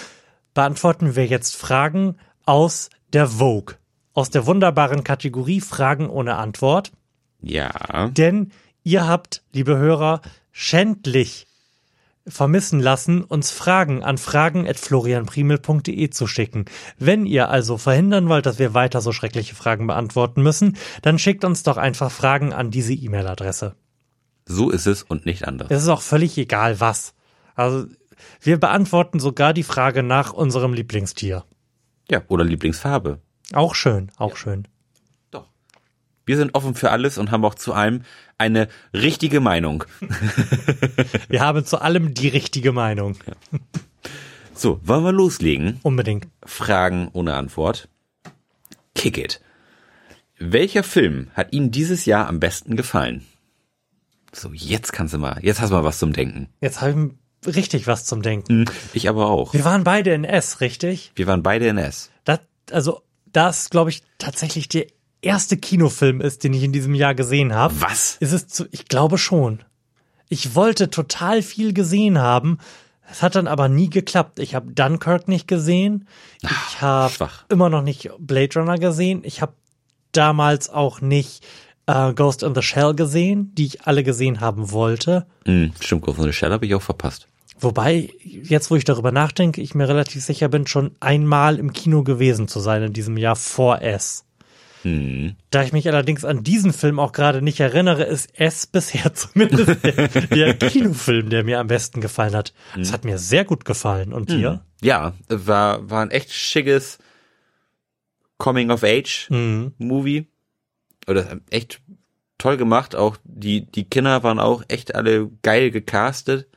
Beantworten wir jetzt Fragen aus der Vogue. Aus der wunderbaren Kategorie Fragen ohne Antwort. Ja. Denn ihr habt, liebe Hörer, schändlich vermissen lassen, uns Fragen an fragen.florianprimel.de zu schicken. Wenn ihr also verhindern wollt, dass wir weiter so schreckliche Fragen beantworten müssen, dann schickt uns doch einfach Fragen an diese E-Mail-Adresse. So ist es und nicht anders. Es ist auch völlig egal was. Also wir beantworten sogar die Frage nach unserem Lieblingstier. Ja. Oder Lieblingsfarbe. Auch schön, auch schön. Doch. Wir sind offen für alles und haben auch zu allem eine richtige Meinung. Wir haben zu allem die richtige Meinung. So, wollen wir loslegen? Unbedingt. Fragen ohne Antwort. Kick it. Welcher Film hat Ihnen dieses Jahr am besten gefallen? So, jetzt kannst du mal, jetzt hast du mal was zum Denken. Jetzt habe ich richtig was zum Denken. Hm, Ich aber auch. Wir waren beide in S, richtig? Wir waren beide in S. Das, also, das, glaube ich, tatsächlich der erste Kinofilm ist, den ich in diesem Jahr gesehen habe. Was? Ist es zu, ich glaube schon. Ich wollte total viel gesehen haben. Es hat dann aber nie geklappt. Ich habe Dunkirk nicht gesehen. Ich habe immer noch nicht Blade Runner gesehen. Ich habe damals auch nicht äh, Ghost in the Shell gesehen, die ich alle gesehen haben wollte. Hm, stimmt, Ghost in the Shell habe ich auch verpasst. Wobei, jetzt wo ich darüber nachdenke, ich mir relativ sicher bin, schon einmal im Kino gewesen zu sein in diesem Jahr vor S. Hm. Da ich mich allerdings an diesen Film auch gerade nicht erinnere, ist S bisher zumindest der, der Kinofilm, der mir am besten gefallen hat. Es hat mir sehr gut gefallen. Und dir? Ja, war, war ein echt schickes Coming-of-Age-Movie. Oder echt toll gemacht. Auch die, die Kinder waren auch echt alle geil gecastet.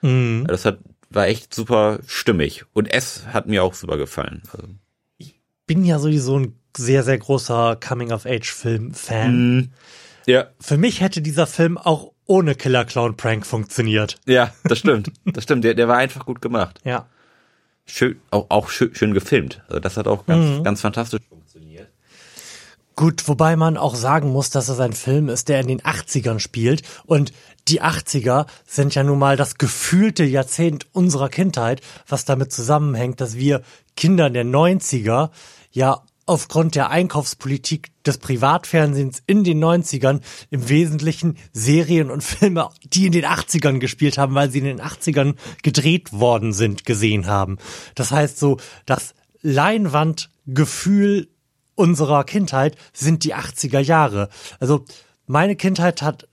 Das hat, war echt super stimmig. Und S hat mir auch super gefallen. Also, Bin ja sowieso ein sehr, sehr großer Coming-of-Age-Film-Fan. ja, Für mich hätte dieser Film auch ohne Killer Clown Prank funktioniert. ja, das stimmt. Das stimmt. Der, der war einfach gut gemacht. Ja. Schön, auch, auch schön, schön gefilmt. Also das hat auch ganz, ganz fantastisch funktioniert. Gut, wobei man auch sagen muss, dass es ein Film ist, der in den 80ern spielt. Und die 80er sind ja nun mal das gefühlte Jahrzehnt unserer Kindheit, was damit zusammenhängt, dass wir Kinder der 90er ja aufgrund der Einkaufspolitik des Privatfernsehens in den 90ern im Wesentlichen Serien und Filme, die in den 80ern gespielt haben, weil sie in den 80ern gedreht worden sind, gesehen haben. Das heißt so, das Leinwandgefühl unserer Kindheit sind die 80er Jahre. Also meine Kindheit hat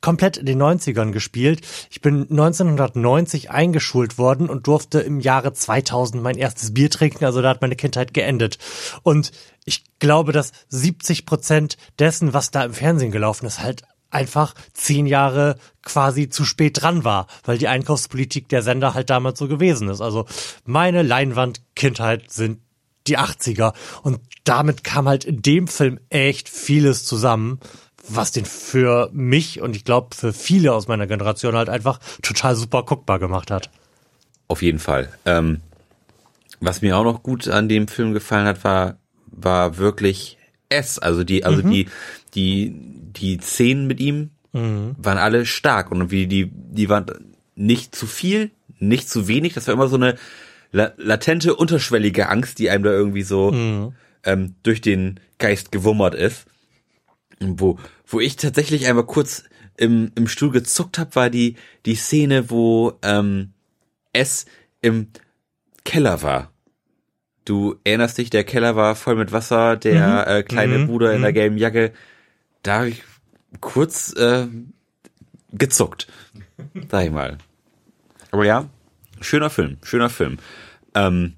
komplett in den 90ern gespielt. Ich bin 1990 eingeschult worden und durfte im Jahre 2000 mein erstes Bier trinken. Also da hat meine Kindheit geendet. Und ich glaube, dass 70 Prozent dessen, was da im Fernsehen gelaufen ist, halt einfach zehn Jahre quasi zu spät dran war, weil die Einkaufspolitik der Sender halt damals so gewesen ist. Also meine Leinwand-Kindheit sind die 80er. Und damit kam halt in dem Film echt vieles zusammen, was den für mich und ich glaube für viele aus meiner Generation halt einfach total super guckbar gemacht hat. Auf jeden Fall. Ähm, was mir auch noch gut an dem Film gefallen hat, war, war wirklich S. Also die, also die, die, die Szenen mit ihm waren alle stark und wie die, die waren nicht zu viel, nicht zu wenig. Das war immer so eine la latente, unterschwellige Angst, die einem da irgendwie so ähm, durch den Geist gewummert ist. Wo, wo ich tatsächlich einmal kurz im, im Stuhl gezuckt habe, war die, die Szene, wo ähm, es im Keller war. Du erinnerst dich, der Keller war voll mit Wasser, der äh, kleine Mhm. Bruder in der gelben Jacke. Da habe ich kurz äh, gezuckt, sag ich mal. Aber ja, schöner Film, schöner Film. Ähm,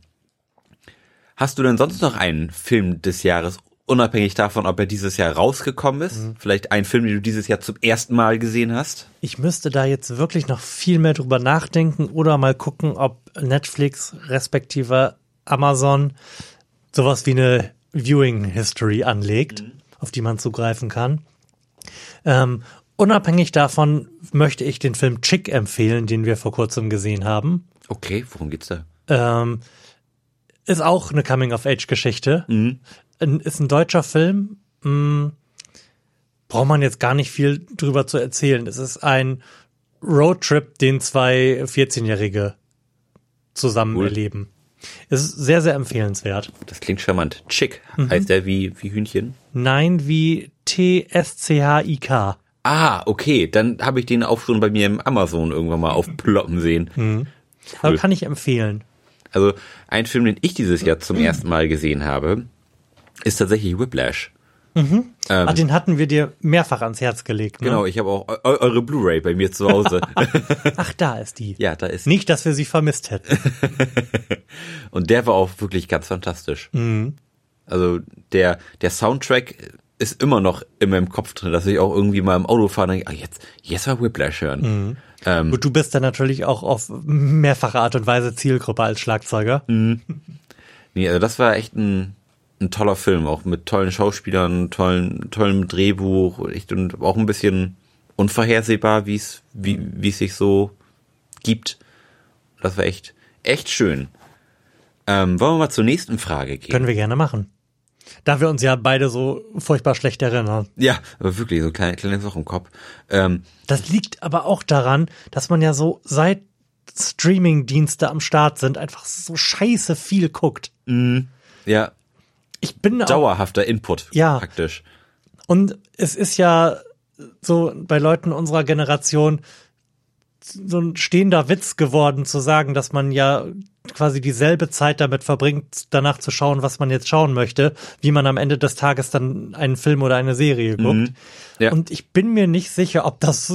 hast du denn sonst noch einen Film des Jahres unabhängig davon, ob er dieses Jahr rausgekommen ist. Mhm. Vielleicht ein Film, den du dieses Jahr zum ersten Mal gesehen hast. Ich müsste da jetzt wirklich noch viel mehr drüber nachdenken oder mal gucken, ob Netflix respektive Amazon sowas wie eine Viewing History anlegt, auf die man zugreifen kann. Ähm, unabhängig davon möchte ich den Film Chick empfehlen, den wir vor kurzem gesehen haben. Okay, worum geht's da? Ähm, ist auch eine Coming-of-Age-Geschichte. Ein- Ist ein deutscher Film. Hm, braucht man jetzt gar nicht viel drüber zu erzählen. Es ist ein Roadtrip, den zwei 14-Jährige zusammen Cool. erleben. Es ist sehr, sehr empfehlenswert. Das klingt charmant. Chick Mhm. heißt der wie, wie Hühnchen. Nein, wie T-S-C-H-I-K. Ah, okay. Dann habe ich den auch schon bei mir im Amazon irgendwann mal aufploppen sehen. Mhm. Aber kann ich empfehlen. Also ein Film, den ich dieses Jahr zum ersten Mal gesehen habe, ist tatsächlich Whiplash. Ähm, ah, den hatten wir dir mehrfach ans Herz gelegt. Ne? Genau, ich habe auch eu eure Blu-ray bei mir zu Hause. Ach, da ist die. ja, da ist Nicht, dass wir sie vermisst hätten. Und der war auch wirklich ganz fantastisch. Also der, der Soundtrack ist immer noch in meinem Kopf drin, dass ich auch irgendwie mal im Auto fahre und denke, ah, jetzt, jetzt mal Whiplash hören. Ähm, Gut, du bist dann natürlich auch auf mehrfache Art und Weise Zielgruppe als Schlagzeuger. nee, also das war echt ein, ein toller Film, auch mit tollen Schauspielern, tollen, tollem Drehbuch echt, und auch ein bisschen unvorhersehbar, wie es, wie, wie es sich so gibt. Das war echt, echt schön. Ähm, wollen wir mal zur nächsten Frage gehen? Können wir gerne machen. Da wir uns ja beide so furchtbar schlecht erinnern. Ja, aber wirklich, so kleine, kleine Sache im Kopf. Ähm, Das liegt aber auch daran, dass man ja so seit Streaming-Dienste am Start sind, einfach so scheiße viel guckt. ja, Ich bin auch, dauerhafter Input Ja. praktisch. und es ist ja so bei Leuten unserer Generation so ein stehender Witz geworden zu sagen, dass man ja quasi dieselbe Zeit damit verbringt, danach zu schauen, was man jetzt schauen möchte, wie man am Ende des Tages dann einen Film oder eine Serie guckt. Ja. Und ich bin mir nicht sicher, ob das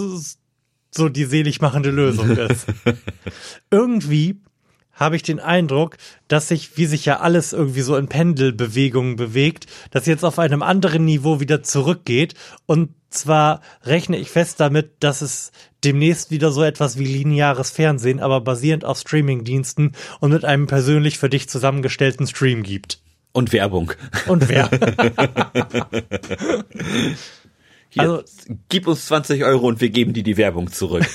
so die selig machende Lösung ist. Irgendwie habe ich den Eindruck, dass sich, wie sich ja alles irgendwie so in Pendelbewegungen bewegt, das jetzt auf einem anderen Niveau wieder zurückgeht. Und zwar rechne ich fest damit, dass es demnächst wieder so etwas wie lineares Fernsehen, aber basierend auf Streamingdiensten und mit einem persönlich für dich zusammengestellten Stream gibt. Und Werbung. Und wer? Hier, Also- gib uns 20 Euro und wir geben dir die Werbung zurück.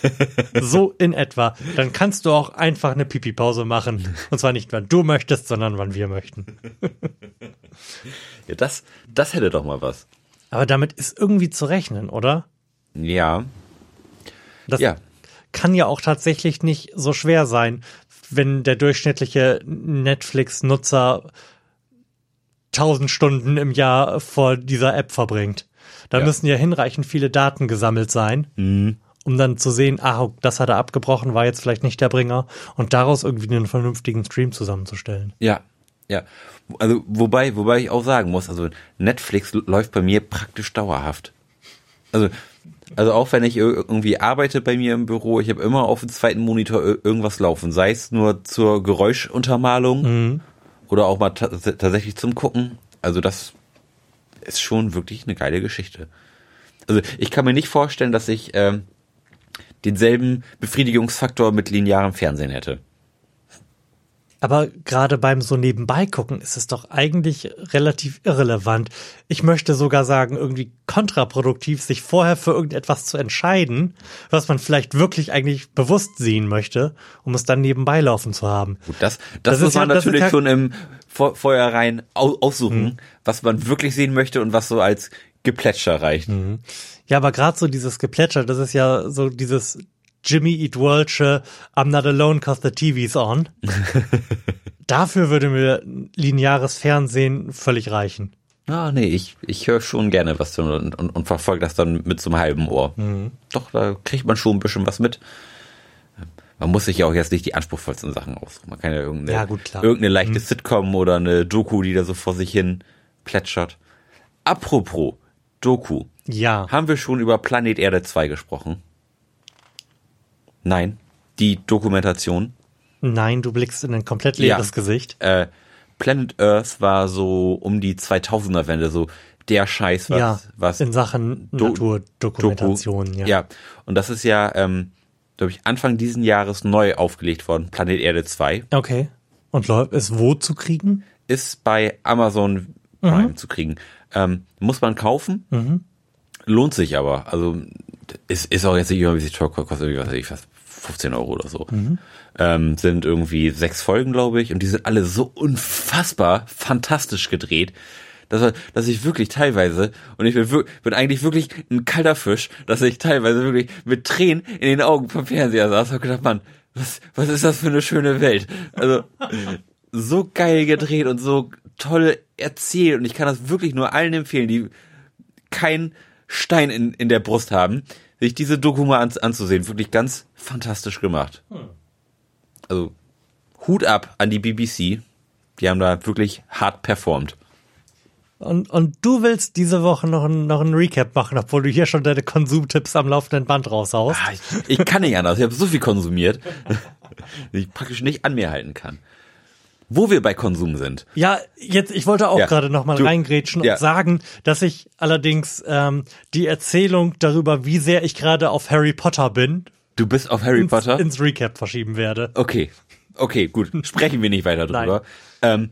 so in etwa. Dann kannst du auch einfach eine Pipi-Pause machen. Und zwar nicht, wann du möchtest, sondern wann wir möchten. ja, das, das hätte doch mal was. Aber damit ist irgendwie zu rechnen, oder? Ja, Das ja. kann ja auch tatsächlich nicht so schwer sein, wenn der durchschnittliche Netflix-Nutzer 1000 Stunden im Jahr vor dieser App verbringt. Da Ja. müssen ja hinreichend viele Daten gesammelt sein, um dann zu sehen, ah, das hat er abgebrochen, war jetzt vielleicht nicht der Bringer und daraus irgendwie einen vernünftigen Stream zusammenzustellen. Ja, ja. Also wobei, wobei ich auch sagen muss, also Netflix läuft bei mir praktisch dauerhaft. Also, also auch wenn ich ir- irgendwie arbeite bei mir im Büro, ich habe immer auf dem zweiten Monitor ir- irgendwas laufen, sei es nur zur Geräuschuntermalung oder auch mal ta tatsächlich zum Gucken. Also das ist schon wirklich eine geile Geschichte. Also ich kann mir nicht vorstellen, dass ich ähm, denselben Befriedigungsfaktor mit linearem Fernsehen hätte. Aber gerade beim so nebenbei gucken ist es doch eigentlich relativ irrelevant. Ich möchte sogar sagen, irgendwie kontraproduktiv, sich vorher für irgendetwas zu entscheiden, was man vielleicht wirklich eigentlich bewusst sehen möchte, um es dann nebenbei laufen zu haben. Gut, das, das, Das muss ist ja- man ist natürlich ja- schon im Vor Vorhinein au aussuchen, Mhm. was man wirklich sehen möchte und was so als Geplätscher reicht. Mhm. Ja, aber gerade so dieses Geplätscher, das ist ja so dieses Jimmy Eat Worldsche I'm not alone cause the TV's on. Dafür würde mir lineares Fernsehen völlig reichen. Ah, nee, ich, ich höre schon gerne was und, und, und verfolge das dann mit so einem halben Ohr. Mhm. Doch, da kriegt man schon ein bisschen was mit. Man muss sich ja auch jetzt nicht die anspruchsvollsten Sachen aussuchen. Man kann ja irgendeine, Ja, gut, irgendeine leichte Sitcom oder eine Doku, die da so vor sich hin plätschert. Apropos Doku. Ja. Haben wir schon über Planet Erde 2 gesprochen? Nein. Die Dokumentation. Nein, du blickst in ein komplett leeres Ja. Gesicht. Äh, Planet Earth war so um die 2000er Wende so der Scheiß, was, ja, was in Sachen Do- Naturdokumentation, Doku, ja. ja. Und das ist ja, ähm, glaube ich, Anfang diesen Jahres neu aufgelegt worden. Planet Erde 2 Okay. Und ist wo zu kriegen? ist bei Amazon Prime zu kriegen. Ähm, muss man kaufen, lohnt sich aber. Also ist, ist auch jetzt nicht übermäßig teuer, kostet irgendwie, was weiß ich, fast 15 Euro oder so. Ähm, sind irgendwie sechs Folgen, glaube ich, und die sind alle so unfassbar fantastisch gedreht. Dass, dass ich wirklich teilweise, und ich bin, wir- bin eigentlich wirklich ein kalter Fisch, dass ich teilweise wirklich mit Tränen in den Augen vom Fernseher saß und hab gedacht, Mann, was, was ist das für eine schöne Welt? Also, so geil gedreht und so toll erzählt und ich kann das wirklich nur allen empfehlen, die keinen Stein in, in der Brust haben, sich diese Doku mal an, anzusehen. Wirklich ganz fantastisch gemacht. Also Hut ab an die BBC. Die haben da wirklich hart performt. Und, und du willst diese Woche noch ein, noch ein Recap machen, obwohl du hier schon deine Konsumtipps am laufenden Band raushaust. Ah, Ich, ich kann nicht anders. Ich habe so viel konsumiert, dass ich praktisch nicht an mir halten kann. Wo wir bei Konsum sind. Ja, jetzt, ich wollte auch Ja, gerade noch mal du- reingrätschen ja. und sagen, dass ich allerdings ähm, die Erzählung darüber, wie sehr ich gerade auf Harry Potter bin, Du bist auf Harry ins, Potter? ins Recap verschieben werde. Okay, okay, gut. Sprechen wir nicht weiter drüber. Ähm,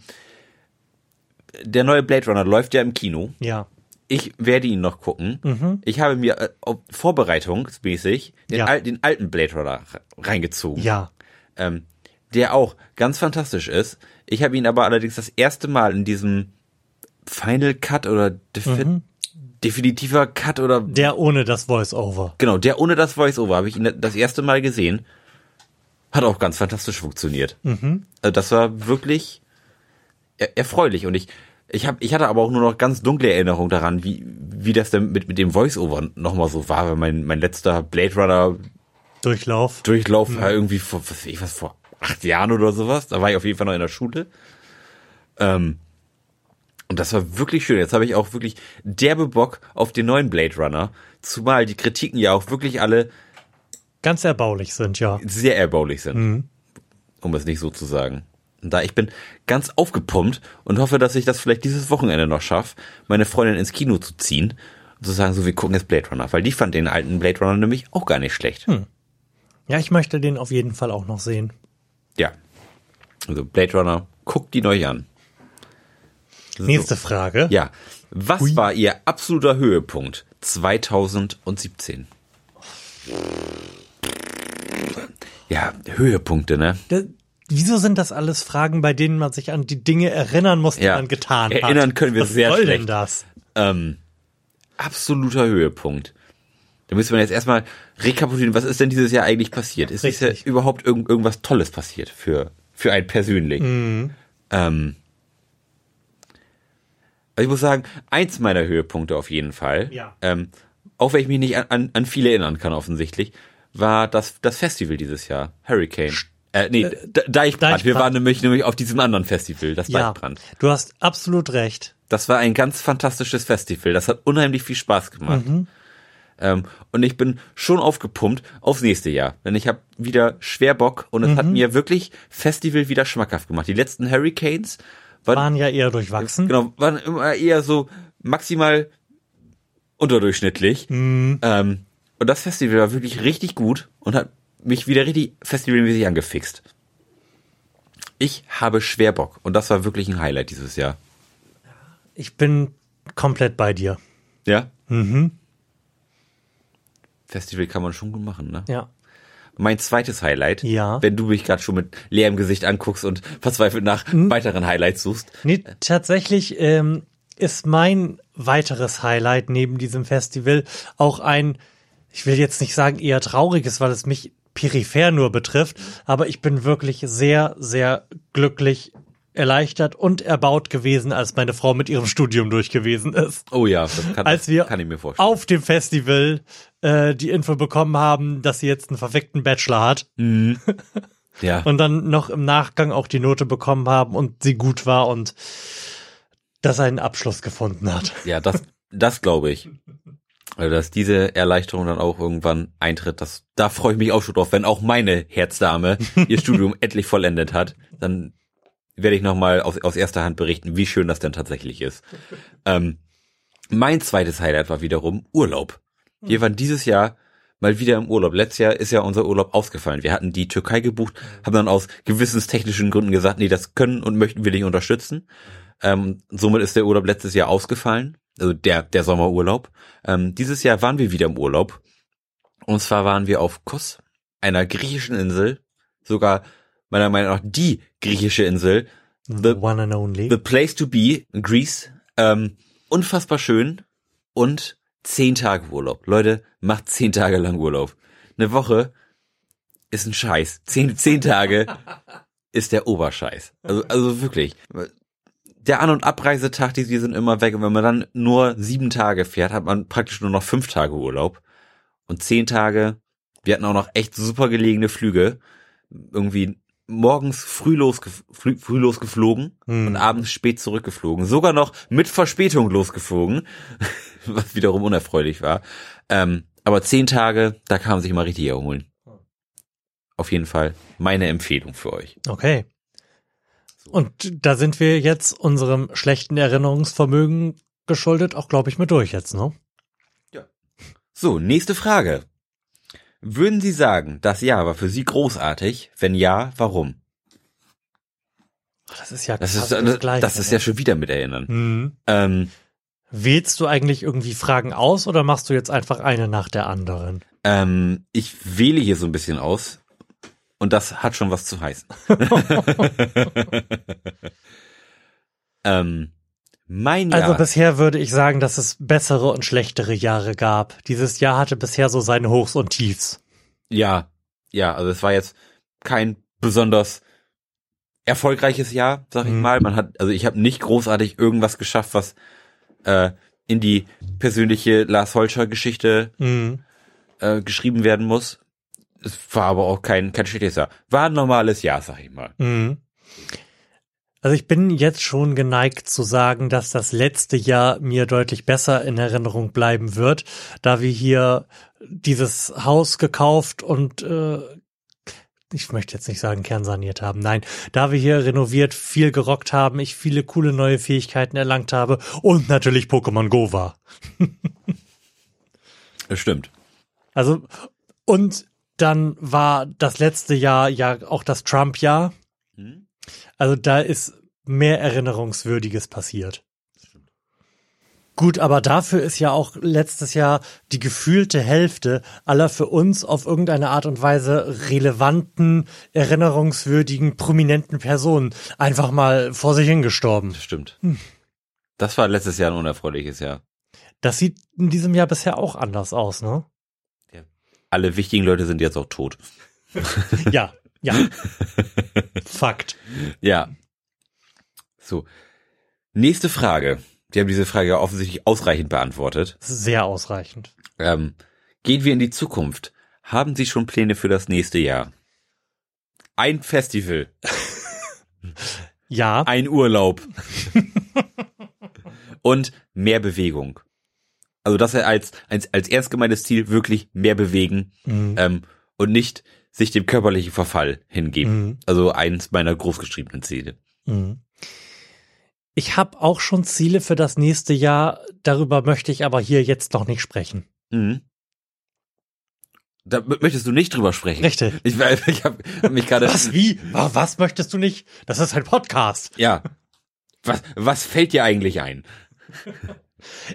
der neue Blade Runner läuft ja im Kino. Ja. Ich werde ihn noch gucken. Ich habe mir äh, vorbereitungsmäßig den, Ja. al den alten Blade Runner re- reingezogen, Ja. ähm, der auch ganz fantastisch ist. Ich habe ihn aber allerdings das erste Mal in diesem Final Cut oder defi definitiver Cut oder Der ohne das Voice-Over. genau, der ohne das Voice-Over habe ich ihn das erste Mal gesehen. Hat auch ganz fantastisch funktioniert. Also das war wirklich er erfreulich und ich ich habe ich hatte aber auch nur noch ganz dunkle Erinnerungen daran, wie wie das denn mit mit dem Voice-Over nochmal so war, weil mein mein letzter Blade Runner Durchlauf. Durchlauf war irgendwie vor was weiß ich was vor acht Jahren oder sowas. Da war ich auf jeden Fall noch in der Schule. Ähm, und das war wirklich schön. Jetzt habe ich auch wirklich derbe Bock auf den neuen Blade Runner. Zumal die Kritiken ja auch wirklich alle Ganz erbaulich sind, ja. sehr erbaulich sind. Um es nicht so zu sagen. Und da ich bin ganz aufgepumpt und hoffe, dass ich das vielleicht dieses Wochenende noch schaffe, meine Freundin ins Kino zu ziehen und zu sagen, so, wir gucken jetzt Blade Runner. Weil die fand den alten Blade Runner nämlich auch gar nicht schlecht. Ja, ich möchte den auf jeden Fall auch noch sehen. Ja. Also Blade Runner, guckt ihn euch an. So. Nächste Frage. Ja. Was war Ihr absoluter Höhepunkt 2017? Ja, Höhepunkte, ne? Da- Wieso sind das alles Fragen, bei denen man sich an die Dinge erinnern muss, die Ja. man getan hat? Erinnern können wir Was sehr soll schlecht. denn das? Ähm, absoluter Höhepunkt. Da müsste man jetzt erstmal rekapitulieren, was ist denn dieses Jahr eigentlich passiert? Ist dieses Jahr Richtig. überhaupt irgend, irgendwas Tolles passiert für, für einen persönlich? Mhm. Ähm, also ich muss sagen, eins meiner Höhepunkte auf jeden Fall, Ja. ähm, auch wenn ich mich nicht an, an, an viele erinnern kann offensichtlich, war das, das Festival dieses Jahr, Hurricane. Äh, nee, D- Deichbrand. Wir Deichbrand. waren nämlich, nämlich auf diesem anderen Festival, das Ja, Deichbrand. du hast absolut recht. Das war ein ganz fantastisches Festival. Das hat unheimlich viel Spaß gemacht. Ähm, und ich bin schon aufgepumpt aufs nächste Jahr. Denn ich habe wieder schwer Bock und es hat mir wirklich Festival wieder schmackhaft gemacht. Die letzten Hurricanes waren, Waren ja eher durchwachsen. genau, waren immer eher so maximal unterdurchschnittlich. Ähm, und das Festival war wirklich richtig gut und hat mich wieder richtig festivalmäßig angefixt. Ich habe schwer Bock und das war wirklich ein Highlight dieses Jahr. Ich bin komplett bei dir. Ja? Festival kann man schon gut machen, ne? Ja. Mein zweites Highlight, Ja. wenn du mich gerade schon mit leerem Gesicht anguckst und verzweifelt nach weiteren Highlights suchst. Nee, tatsächlich ähm, ist mein weiteres Highlight neben diesem Festival auch ein, ich will jetzt nicht sagen eher trauriges, weil es mich peripher nur betrifft, aber ich bin wirklich sehr, sehr glücklich, erleichtert und erbaut gewesen, als meine Frau mit ihrem Studium durch gewesen ist. Oh ja, das kann, Als wir kann ich mir vorstellen. auf dem Festival äh, die Info bekommen haben, dass sie jetzt einen verfickten Bachelor hat Ja, und dann noch im Nachgang auch die Note bekommen haben und sie gut war und dass er einen Abschluss gefunden hat. ja, das, das glaube ich. Also, dass diese Erleichterung dann auch irgendwann eintritt, das, da freue ich mich auch schon drauf, wenn auch meine Herzdame ihr Studium endlich vollendet hat, dann werde ich nochmal aus, aus erster Hand berichten, wie schön das denn tatsächlich ist. ähm, mein zweites Highlight war wiederum Urlaub. Wir waren dieses Jahr mal wieder im Urlaub. Letztes Jahr ist ja unser Urlaub ausgefallen. Wir hatten die Türkei gebucht, haben dann aus gewissenstechnischen Gründen gesagt, nee, das können und möchten wir nicht unterstützen. Ähm, somit ist der Urlaub letztes Jahr ausgefallen, also der, der Sommerurlaub. Ähm, dieses Jahr waren wir wieder im Urlaub. Und zwar waren wir auf Kos, einer griechischen Insel, sogar meiner Meinung nach die griechische Insel. The, One and only. the place to be, Greece. Ähm, unfassbar schön und zehn Tage Urlaub. Leute, macht zehn Tage lang Urlaub. Eine Woche ist ein Scheiß. Zehn, zehn Tage ist der Oberscheiß. Also, also wirklich. Der An- und Abreisetag, die, die sind immer weg. Und wenn man dann nur sieben Tage fährt, hat man praktisch nur noch fünf Tage Urlaub. Und zehn Tage, wir hatten auch noch echt super gelegene Flüge. Irgendwie morgens früh, losge früh, früh losgeflogen Hm. und abends spät zurückgeflogen. Sogar noch mit Verspätung losgeflogen, was wiederum unerfreulich war. Ähm, aber zehn Tage, da kann man sich mal richtig erholen. Auf jeden Fall meine Empfehlung für euch. Okay. Und da sind wir jetzt unserem schlechten Erinnerungsvermögen geschuldet, auch glaube ich mit durch jetzt, ne? So, nächste Frage. Würden Sie sagen, das Jahr war für Sie großartig? Wenn ja, warum? Das ist ja Das ist, das, Gleiche, das ist ne? ja schon wieder mit erinnern. Hm. Ähm, Wählst du eigentlich irgendwie Fragen aus oder machst du jetzt einfach eine nach der anderen? ähm, ich wähle hier so ein bisschen aus und das hat schon was zu heißen. ähm, mein Jahr. Also bisher würde ich sagen, dass es bessere und schlechtere Jahre gab. Dieses Jahr hatte bisher so seine Hochs und Tiefs. Ja, ja, also es war jetzt kein besonders erfolgreiches Jahr, sag ich Mhm. mal. Man hat, also ich habe nicht großartig irgendwas geschafft, was äh, in die persönliche Lars Holscher Geschichte Mhm. äh, geschrieben werden muss. Es war aber auch kein kein schlechtes Jahr. War ein normales Jahr, sag ich mal. Mhm. Also ich bin jetzt schon geneigt zu sagen, dass das letzte Jahr mir deutlich besser in Erinnerung bleiben wird, da wir hier dieses Haus gekauft und äh, ich möchte jetzt nicht sagen kernsaniert haben, nein, da wir hier renoviert, viel gerockt haben, ich viele coole neue Fähigkeiten erlangt habe und natürlich Pokémon Go war. Das stimmt. Also und dann war das letzte Jahr ja auch das Trump-Jahr. Hm? Also da ist mehr Erinnerungswürdiges passiert. Gut, aber dafür ist ja auch letztes Jahr die gefühlte Hälfte aller für uns auf irgendeine Art und Weise relevanten, erinnerungswürdigen, prominenten Personen einfach mal vor sich hingestorben. Das stimmt. Hm. Das war letztes Jahr ein unerfreuliches Jahr. Das sieht in diesem Jahr bisher auch anders aus, ne? Alle wichtigen Leute sind jetzt auch tot. Ja, ja. Fakt. Ja. So. Nächste Frage. Die haben diese Frage offensichtlich ausreichend beantwortet. Sehr ausreichend. Ähm, gehen wir in die Zukunft. Haben Sie schon Pläne für das nächste Jahr? Ein Festival, Ja, ein Urlaub und mehr Bewegung. Also das als, als, als ernst gemeintes Ziel wirklich mehr bewegen Mhm. ähm, und nicht sich dem körperlichen Verfall hingeben. Mhm. Also eins meiner großgeschriebenen Ziele. Mhm. Ich habe auch schon Ziele für das nächste Jahr, darüber möchte ich aber hier jetzt noch nicht sprechen. Mhm. Da möchtest du nicht drüber sprechen. Richtig. Ich, ich habe hab mich gerade. Was, wie? Wa- Was möchtest du nicht? Das ist ein Podcast. Ja. Was, was fällt dir eigentlich ein?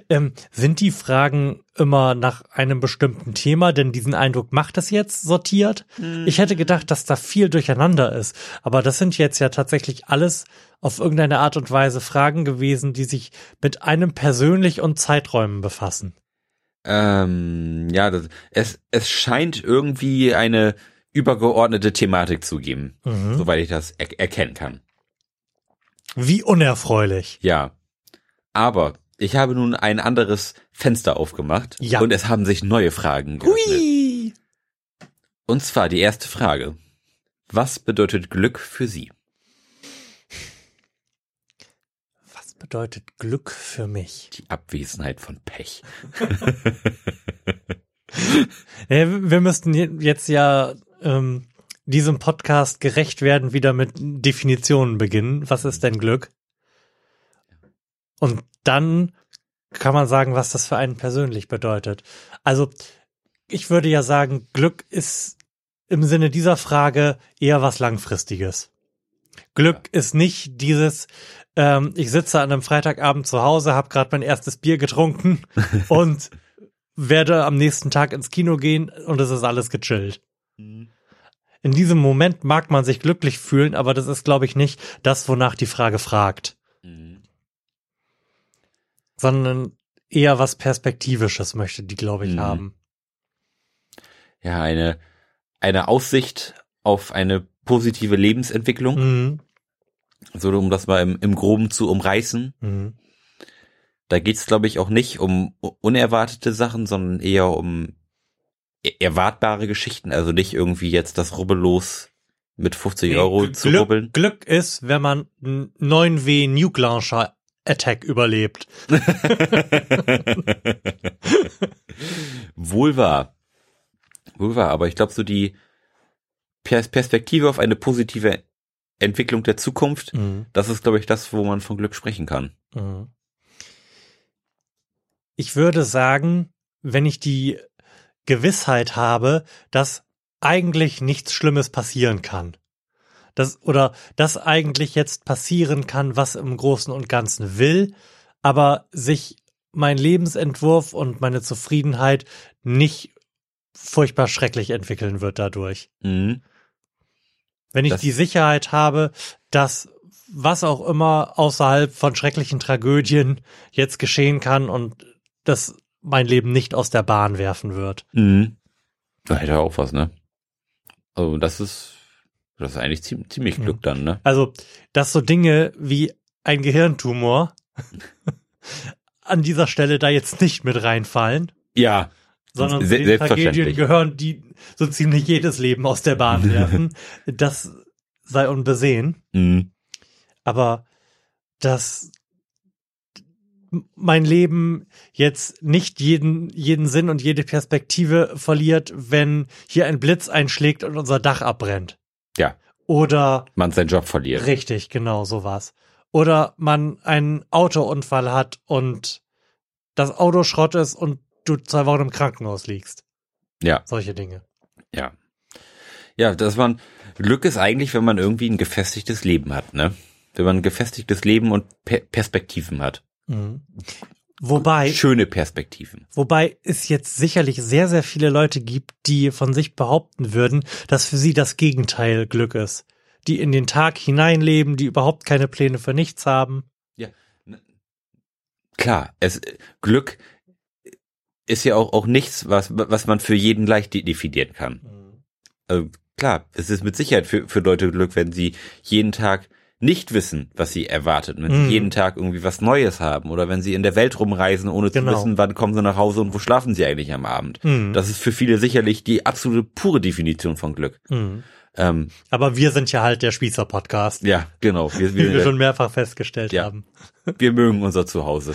Ähm, sind die Fragen immer nach einem bestimmten Thema? Denn diesen Eindruck macht es jetzt sortiert. Ich hätte gedacht, dass da viel durcheinander ist. Aber das sind jetzt ja tatsächlich alles auf irgendeine Art und Weise Fragen gewesen, die sich mit einem persönlich und Zeiträumen befassen. Ähm, ja, das, es, es scheint irgendwie eine übergeordnete Thematik zu geben, Mhm. soweit ich das er erkennen kann. Wie unerfreulich. Ja. Aber ich habe nun ein anderes Fenster aufgemacht Ja. und es haben sich neue Fragen geöffnet. Hui! Und zwar die erste Frage. Was bedeutet Glück für Sie? Was bedeutet Glück für mich? Die Abwesenheit von Pech. Ja, wir müssten je- jetzt ja ähm, diesem Podcast gerecht werden, wieder mit Definitionen beginnen. Was ist denn Glück? Und dann kann man sagen, was das für einen persönlich bedeutet. Also, ich würde ja sagen, Glück ist im Sinne dieser Frage eher was Langfristiges. Glück ist nicht dieses, ähm, ich sitze an einem Freitagabend zu Hause, habe gerade mein erstes Bier getrunken und werde am nächsten Tag ins Kino gehen und es ist alles gechillt. Mhm. In diesem Moment mag man sich glücklich fühlen, aber das ist, glaube ich, nicht das, wonach die Frage fragt, Mhm. Sondern eher was Perspektivisches möchte die, glaube ich, Mhm. haben. Ja, eine, eine Aussicht auf eine positive Lebensentwicklung, Mhm. so um das mal im, im Groben zu umreißen. Mhm. Da geht's, glaube ich, auch nicht um unerwartete Sachen, sondern eher um er- erwartbare Geschichten. Also nicht irgendwie jetzt das Rubbellos mit 50 Euro Gl- zu Glück, rubbeln. Glück ist, wenn man einen 9W Nuke Launcher Attack überlebt. Wohl wahr. Wohl wahr, aber ich glaube, so die Pers Perspektive auf eine positive Entwicklung der Zukunft, Mhm. das ist, glaube ich, das, wo man von Glück sprechen kann. Mhm. Ich würde sagen, wenn ich die Gewissheit habe, dass eigentlich nichts Schlimmes passieren kann. Das, oder dass eigentlich jetzt passieren kann, was im Großen und Ganzen will, aber sich mein Lebensentwurf und meine Zufriedenheit nicht furchtbar schrecklich entwickeln wird dadurch. Mhm. Wenn ich Das- die Sicherheit habe, dass was auch immer außerhalb von schrecklichen Tragödien jetzt geschehen kann und das mein Leben nicht aus der Bahn werfen wird. Mhm. Da hätte er auch was, ne? Also das ist, das ist eigentlich ziemlich, ziemlich. Glück dann, ne? Also, dass so Dinge wie ein Gehirntumor an dieser Stelle da jetzt nicht mit reinfallen, Ja. sondern Se- den. Tragödien gehören, die so ziemlich jedes Leben aus der Bahn werfen. das sei unbesehen. Mhm. aber dass mein Leben jetzt nicht jeden, jeden Sinn und jede Perspektive verliert, wenn hier ein Blitz einschlägt und unser Dach abbrennt. Ja. Oder Man seinen Job verliert. richtig, genau sowas. Oder man einen Autounfall hat und das Auto Schrott ist und du zwei Wochen im Krankenhaus liegst. Ja. Solche Dinge. Ja. Ja, dass man, Glück ist eigentlich, wenn man irgendwie ein gefestigtes Leben hat, ne? Wenn man ein gefestigtes Leben und per Perspektiven hat. Mhm. Wobei, Schöne Perspektiven. Wobei es jetzt sicherlich sehr, sehr viele Leute gibt, die von sich behaupten würden, dass für sie das Gegenteil Glück ist. Die in den Tag hineinleben, die überhaupt keine Pläne für nichts haben. Klar, es, Glück ist ja auch, auch nichts, was, was man für jeden leicht de- definieren kann. Also klar, es ist mit Sicherheit für, für Leute Glück, wenn sie jeden Tag nicht wissen, was sie erwartet, wenn Mhm. sie jeden Tag irgendwie was Neues haben oder wenn sie in der Welt rumreisen, ohne Genau. zu wissen, wann kommen sie nach Hause und wo schlafen sie eigentlich am Abend. Mhm. Das ist für viele sicherlich die absolute pure Definition von Glück. Mhm. Ähm, Aber wir sind ja halt der Spießer-Podcast, ja, genau. Wir, wie wir wir, schon mehrfach festgestellt Ja. haben. wir mögen unser Zuhause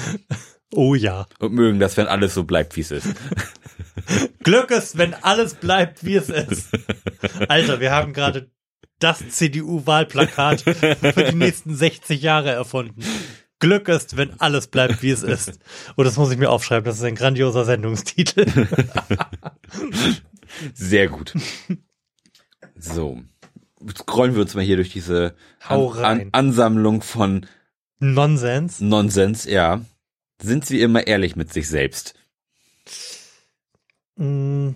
Oh ja. und mögen das, wenn alles so bleibt, wie es ist. Glück ist, wenn alles bleibt, wie es ist. Alter, wir haben gerade das CDU-Wahlplakat für die nächsten 60 Jahre erfunden. Glück ist, wenn alles bleibt, wie es ist. Oh, das muss ich mir aufschreiben. Das ist ein grandioser Sendungstitel. Sehr gut. So. Scrollen wir uns mal hier durch diese An. An Ansammlung von Nonsens. Nonsens, ja. Sind sie immer ehrlich mit sich selbst? Mm,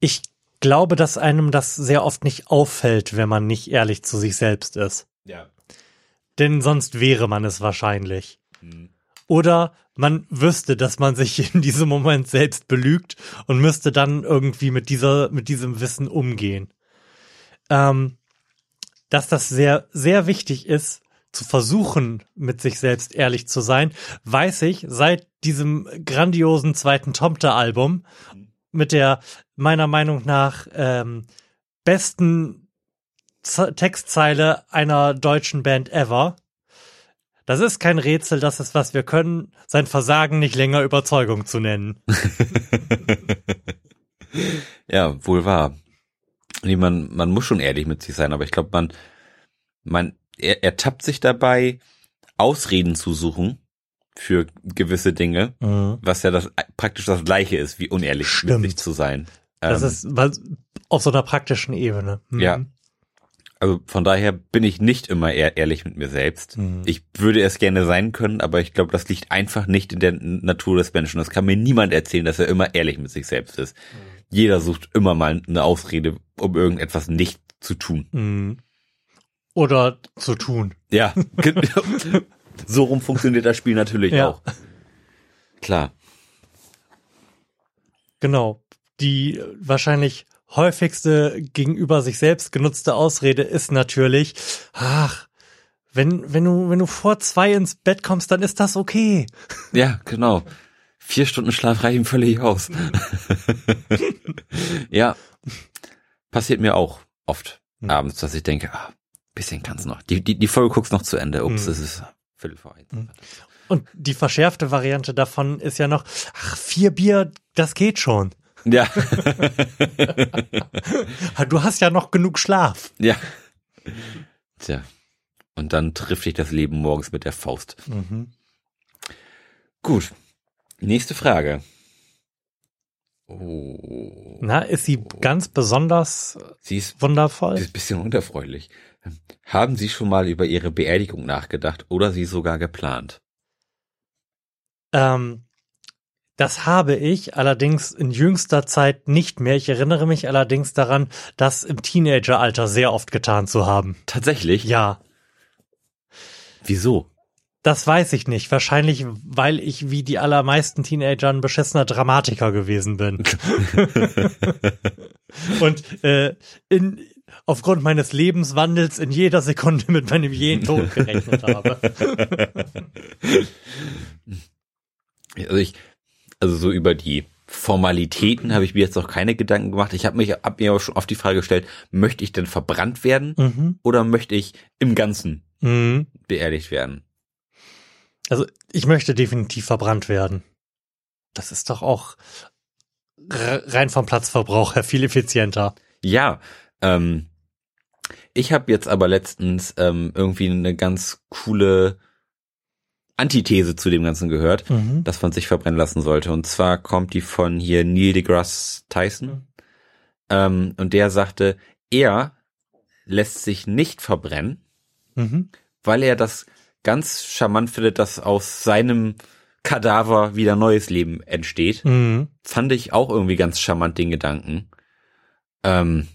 Ich glaube, dass einem das sehr oft nicht auffällt, wenn man nicht ehrlich zu sich selbst ist. Ja. Denn sonst wäre man es wahrscheinlich. Oder man wüsste, dass man sich in diesem Moment selbst belügt und müsste dann irgendwie mit dieser, mit diesem Wissen umgehen. Ähm, dass das sehr, sehr wichtig ist, zu versuchen, mit sich selbst ehrlich zu sein, weiß ich seit diesem grandiosen zweiten Tomte-Album mit der meiner Meinung nach ähm, besten Z Textzeile einer deutschen Band ever. Das ist kein Rätsel, das ist, was wir können, sein Versagen nicht länger Überzeugung zu nennen. Ja, wohl wahr. Nee, man, man muss schon ehrlich mit sich sein, aber ich glaube, man, man, er, er tappt sich dabei, Ausreden zu suchen für gewisse Dinge, Mhm. was ja das praktisch das gleiche ist, wie unehrlich Stimmt. mit sich zu sein. Das Ähm, ist was, auf so einer praktischen Ebene. Mhm. Ja. Also von daher bin ich nicht immer eher ehrlich mit mir selbst. Mhm. Ich würde es gerne sein können, aber ich glaube, das liegt einfach nicht in der Natur des Menschen. Das kann mir niemand erzählen, dass er immer ehrlich mit sich selbst ist. Jeder sucht immer mal eine Ausrede, um irgendetwas nicht zu tun. Mhm. Oder zu tun. Ja, so rum funktioniert das Spiel natürlich Ja. auch. Klar. Genau. Die wahrscheinlich häufigste gegenüber sich selbst genutzte Ausrede ist natürlich, ach, wenn, wenn du, wenn du vor zwei ins Bett kommst, dann ist das okay. Ja, genau. Vier Stunden Schlaf reichen völlig aus. ja, passiert mir auch oft Hm. abends, dass ich denke, ah, bisschen kann's noch. Die, die, die Folge guckst noch zu Ende. Ups, Hm. es ist Viertel vor eins. Hm. Und die verschärfte Variante davon ist ja noch, ach, vier Bier, das geht schon. Ja, Du hast ja noch genug Schlaf. ja. Tja. Und dann trifft dich das Leben morgens mit der Faust. Mhm. Gut. Nächste Frage. Oh. Na, ist sie ganz besonders Sie ist wundervoll? ist ein bisschen unerfreulich. Haben Sie schon mal über Ihre Beerdigung nachgedacht oder sie sogar geplant? Ähm, das habe ich allerdings in jüngster Zeit nicht mehr. Ich erinnere mich allerdings daran, das im Teenageralter sehr oft getan zu haben. Tatsächlich? Ja, Wieso? das weiß ich nicht. Wahrscheinlich, weil ich wie die allermeisten Teenager ein beschissener Dramatiker gewesen bin. Und äh, in, aufgrund meines Lebenswandels in jeder Sekunde mit meinem jeden Tod gerechnet habe. Also ich, also so über die Formalitäten habe ich mir jetzt noch keine Gedanken gemacht. Ich habe mich, hab mir aber schon oft die Frage gestellt, möchte ich denn verbrannt werden Mhm. oder möchte ich im Ganzen Mhm. beerdigt werden? Also ich möchte definitiv verbrannt werden. Das ist doch auch re- rein vom Platzverbrauch her viel effizienter. Ja, ähm, ich habe jetzt aber letztens ähm, irgendwie eine ganz coole Antithese zu dem Ganzen gehört, Mhm. dass man sich verbrennen lassen sollte. Und zwar kommt die von hier Neil deGrasse Tyson. Ähm, und der sagte, er lässt sich nicht verbrennen, Mhm. weil er das ganz charmant findet, dass aus seinem Kadaver wieder neues Leben entsteht. Mhm. Fand ich auch irgendwie ganz charmant den Gedanken. Ähm,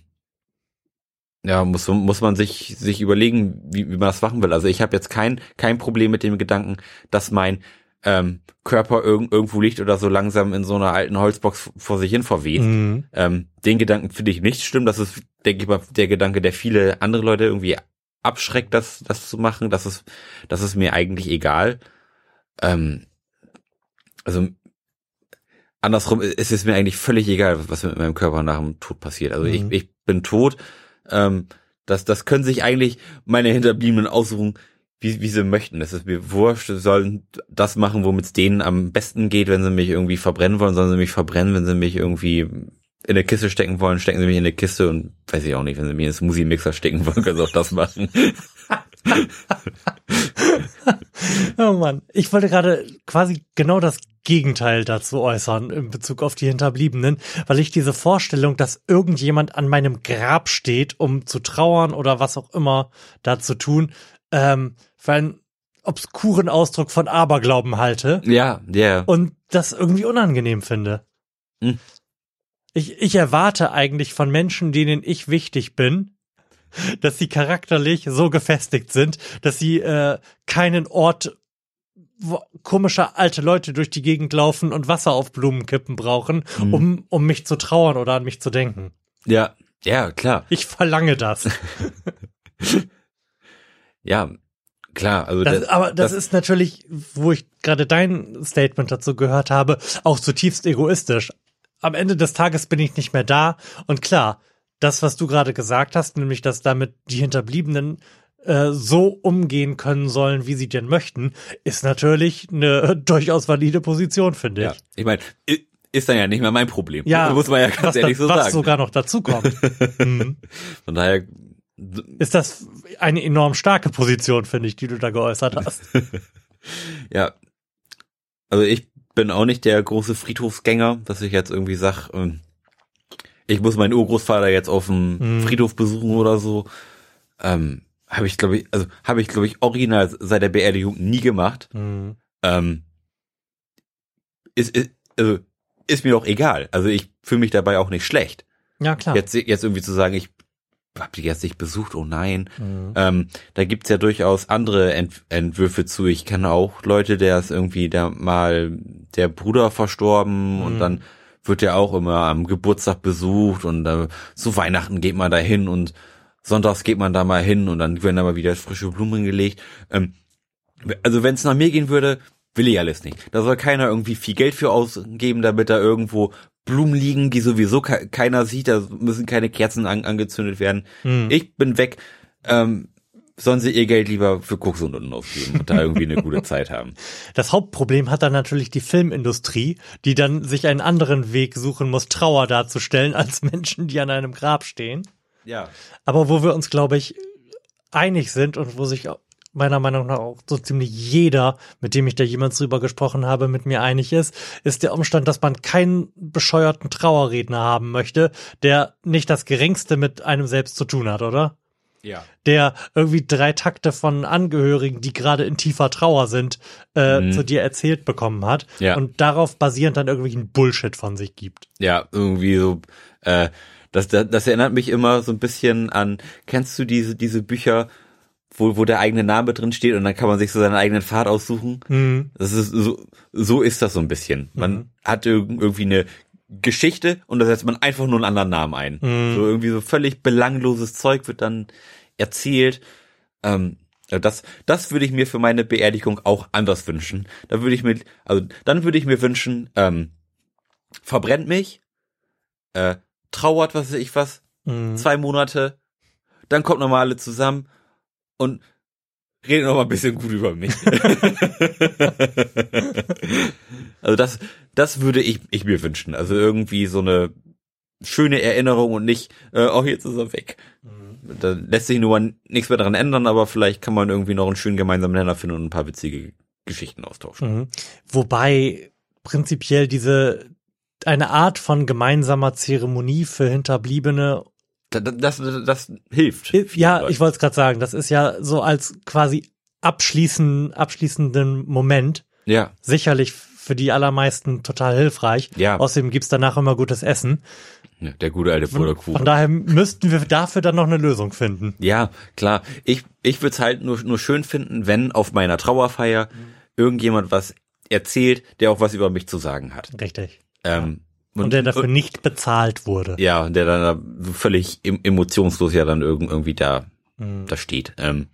ja, muss, muss man sich, sich überlegen, wie, wie man das machen will. Also ich habe jetzt kein, kein Problem mit dem Gedanken, dass mein ähm, Körper irg irgendwo liegt oder so langsam in so einer alten Holzbox vor sich hin verweht. Mhm. Ähm, den Gedanken finde ich nicht schlimm. Das ist, denke ich mal, der Gedanke, der viele andere Leute irgendwie abschreckt, das, das zu machen. Das ist, das ist mir eigentlich egal. Ähm, also andersrum ist es mir eigentlich völlig egal, was mit meinem Körper nach dem Tod passiert. Also Mhm. ich, ich bin tot. Ähm, das, das können sich eigentlich meine Hinterbliebenen aussuchen, wie, wie sie möchten. Das ist mir wurscht. Sie sollen das machen, womit es denen am besten geht. Wenn sie mich irgendwie verbrennen wollen, sollen sie mich verbrennen. Wenn sie mich irgendwie in eine Kiste stecken wollen, stecken sie mich in eine Kiste und weiß ich auch nicht, wenn sie mich in einen Smoothie-Mixer stecken wollen, können sie auch das machen. Oh Mann, ich wollte gerade quasi genau das Gegenteil dazu äußern in Bezug auf die Hinterbliebenen, weil ich diese Vorstellung, dass irgendjemand an meinem Grab steht, um zu trauern oder was auch immer da zu tun, ähm, für einen obskuren Ausdruck von Aberglauben halte ja, ja. und das irgendwie unangenehm finde. Hm. Ich, ich erwarte eigentlich von Menschen, denen ich wichtig bin, dass sie charakterlich so gefestigt sind, dass sie äh, keinen Ort, wo komische alte Leute durch die Gegend laufen und Wasser auf Blumen kippen brauchen, Hm. um, um mich zu trauern oder an mich zu denken. Ja, ja, klar. Ich verlange das. Ja, klar. Also Das, das, aber das, das- ist natürlich, wo ich gerade dein Statement dazu gehört habe, auch zutiefst egoistisch. Am Ende des Tages bin ich nicht mehr da und klar, das, was du gerade gesagt hast, nämlich, dass damit die Hinterbliebenen äh, so umgehen können sollen, wie sie denn möchten, ist natürlich eine durchaus valide Position, finde ich. ja, ich meine, ist dann ja nicht mehr mein Problem. Ja, muss man ja ganz was, ehrlich so was sagen. sogar noch dazu kommt. mhm. Von daher, Ist das eine enorm starke Position, finde ich, die du da geäußert hast. ja, also ich bin auch nicht der große Friedhofsgänger, dass ich jetzt irgendwie sag, ähm, ich muss meinen Urgroßvater jetzt auf dem Mhm. Friedhof besuchen oder so. Ähm, habe ich glaube ich, also habe ich glaube ich original seit der Beerdigung nie gemacht. Mhm. Ähm, ist, ist, also, ist mir auch egal. Also ich fühle mich dabei auch nicht schlecht. Ja, klar. Jetzt, jetzt irgendwie zu sagen, ich hab die jetzt nicht besucht, oh nein. Mhm. Ähm, da gibt's ja durchaus andere Ent Entwürfe zu. Ich kenne auch Leute, der ist irgendwie da mal der Bruder verstorben Mhm. und dann wird er auch immer am Geburtstag besucht und äh, zu Weihnachten geht man da hin und sonntags geht man da mal hin und dann werden da mal wieder frische Blumen gelegt. Ähm, also wenn es nach mir gehen würde, will ich alles nicht. Da soll keiner irgendwie viel Geld für ausgeben, damit da irgendwo Blumen liegen, die sowieso ke keiner sieht. Da müssen keine Kerzen an angezündet werden. Mhm. Ich bin weg. Ähm, sollen sie ihr Geld lieber für Koks und unten ausgeben und da irgendwie eine gute Zeit haben. Das Hauptproblem hat dann natürlich die Filmindustrie, die dann sich einen anderen Weg suchen muss, Trauer darzustellen, als Menschen, die an einem Grab stehen. Ja. Aber wo wir uns, glaube ich, einig sind und wo sich meiner Meinung nach auch so ziemlich jeder, mit dem ich da jemals drüber gesprochen habe, mit mir einig ist, ist der Umstand, dass man keinen bescheuerten Trauerredner haben möchte, der nicht das Geringste mit einem selbst zu tun hat, oder? Ja. der irgendwie drei Takte von Angehörigen, die gerade in tiefer Trauer sind, äh, Mhm. zu dir erzählt bekommen hat Ja. und darauf basierend dann irgendwelchen Bullshit von sich gibt. Ja, irgendwie so, äh, das, das, das erinnert mich immer so ein bisschen an, kennst du diese, diese Bücher, wo, wo der eigene Name drin steht und dann kann man sich so seinen eigenen Pfad aussuchen? Mhm. Das ist so, so ist das so ein bisschen. Man Mhm. hat irg- irgendwie eine Geschichte und da setzt man einfach nur einen anderen Namen ein. Mhm. So irgendwie so völlig belangloses Zeug wird dann erzählt. Ähm, das, das würde ich mir für meine Beerdigung auch anders wünschen. Da würde ich mir, also dann würde ich mir wünschen, ähm, verbrennt mich, äh, trauert, was weiß ich was, Mhm. zwei Monate, dann kommt noch mal alle zusammen und redet noch mal ein bisschen gut über mich. also das, das würde ich, ich mir wünschen. Also irgendwie so eine schöne Erinnerung und nicht, äh, oh, jetzt ist er weg. Mhm. Da lässt sich nur mal nichts mehr daran ändern, aber vielleicht kann man irgendwie noch einen schönen gemeinsamen Nenner finden und ein paar witzige Geschichten austauschen. Mhm. Wobei prinzipiell diese eine Art von gemeinsamer Zeremonie für Hinterbliebene Das, das, das hilft. Ja, ich wollte es gerade sagen, das ist ja so als quasi abschließen, abschließenden Moment Ja, sicherlich für die allermeisten total hilfreich. Ja. Außerdem gibt's danach immer gutes Essen. Ja, der gute alte Von, Butterkuchen. von daher müssten wir dafür dann noch eine Lösung finden. Ja, klar. Ich, ich würde es halt nur, nur schön finden, wenn auf meiner Trauerfeier irgendjemand was erzählt, der auch was über mich zu sagen hat. Richtig. Ähm, Und, der dafür nicht bezahlt wurde. ja, der dann da völlig em- emotionslos ja dann irgend, irgendwie da, Mhm. da steht. Ähm,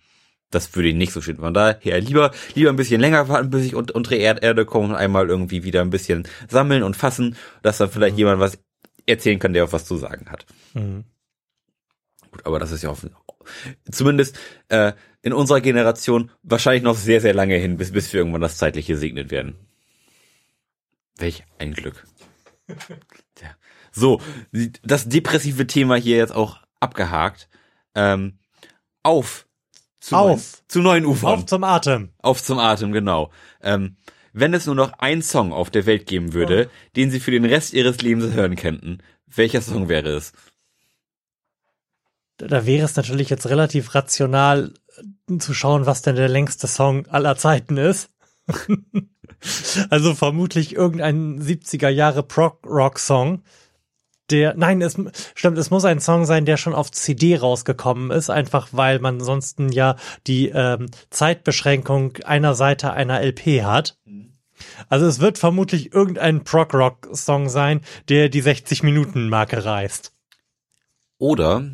das würde ich nicht so schön. Von daher lieber, lieber ein bisschen länger warten, bis ich unter, Erd Erde komme und einmal irgendwie wieder ein bisschen sammeln und fassen, dass dann vielleicht jemand was erzählen kann, der auch was zu sagen hat. Mhm. Gut, aber das ist ja auch zumindest äh, in unserer Generation wahrscheinlich noch sehr, sehr lange hin, bis, bis wir irgendwann das Zeitliche gesegnet werden. Welch ein Glück. Tja. So, das depressive Thema hier jetzt auch abgehakt. Ähm, auf. Zu Auf. Neuen, zu neuen Ufern. Auf zum Atem. Auf zum Atem, genau. Ähm, wenn es nur noch einen Song auf der Welt geben würde, den Sie für den Rest Ihres Lebens hören könnten, welcher Song wäre es? Da wäre es natürlich jetzt relativ rational äh, zu schauen, was denn der längste Song aller Zeiten ist. also vermutlich irgendein 70er Jahre Prog-Rock-Song. Der, nein, es stimmt, es muss ein Song sein, der schon auf CD rausgekommen ist, einfach weil man sonst ja die ähm, Zeitbeschränkung einer Seite einer LP hat. Also es wird vermutlich irgendein Prog-Rock-Song sein, der die 60-Minuten-Marke reißt. Oder,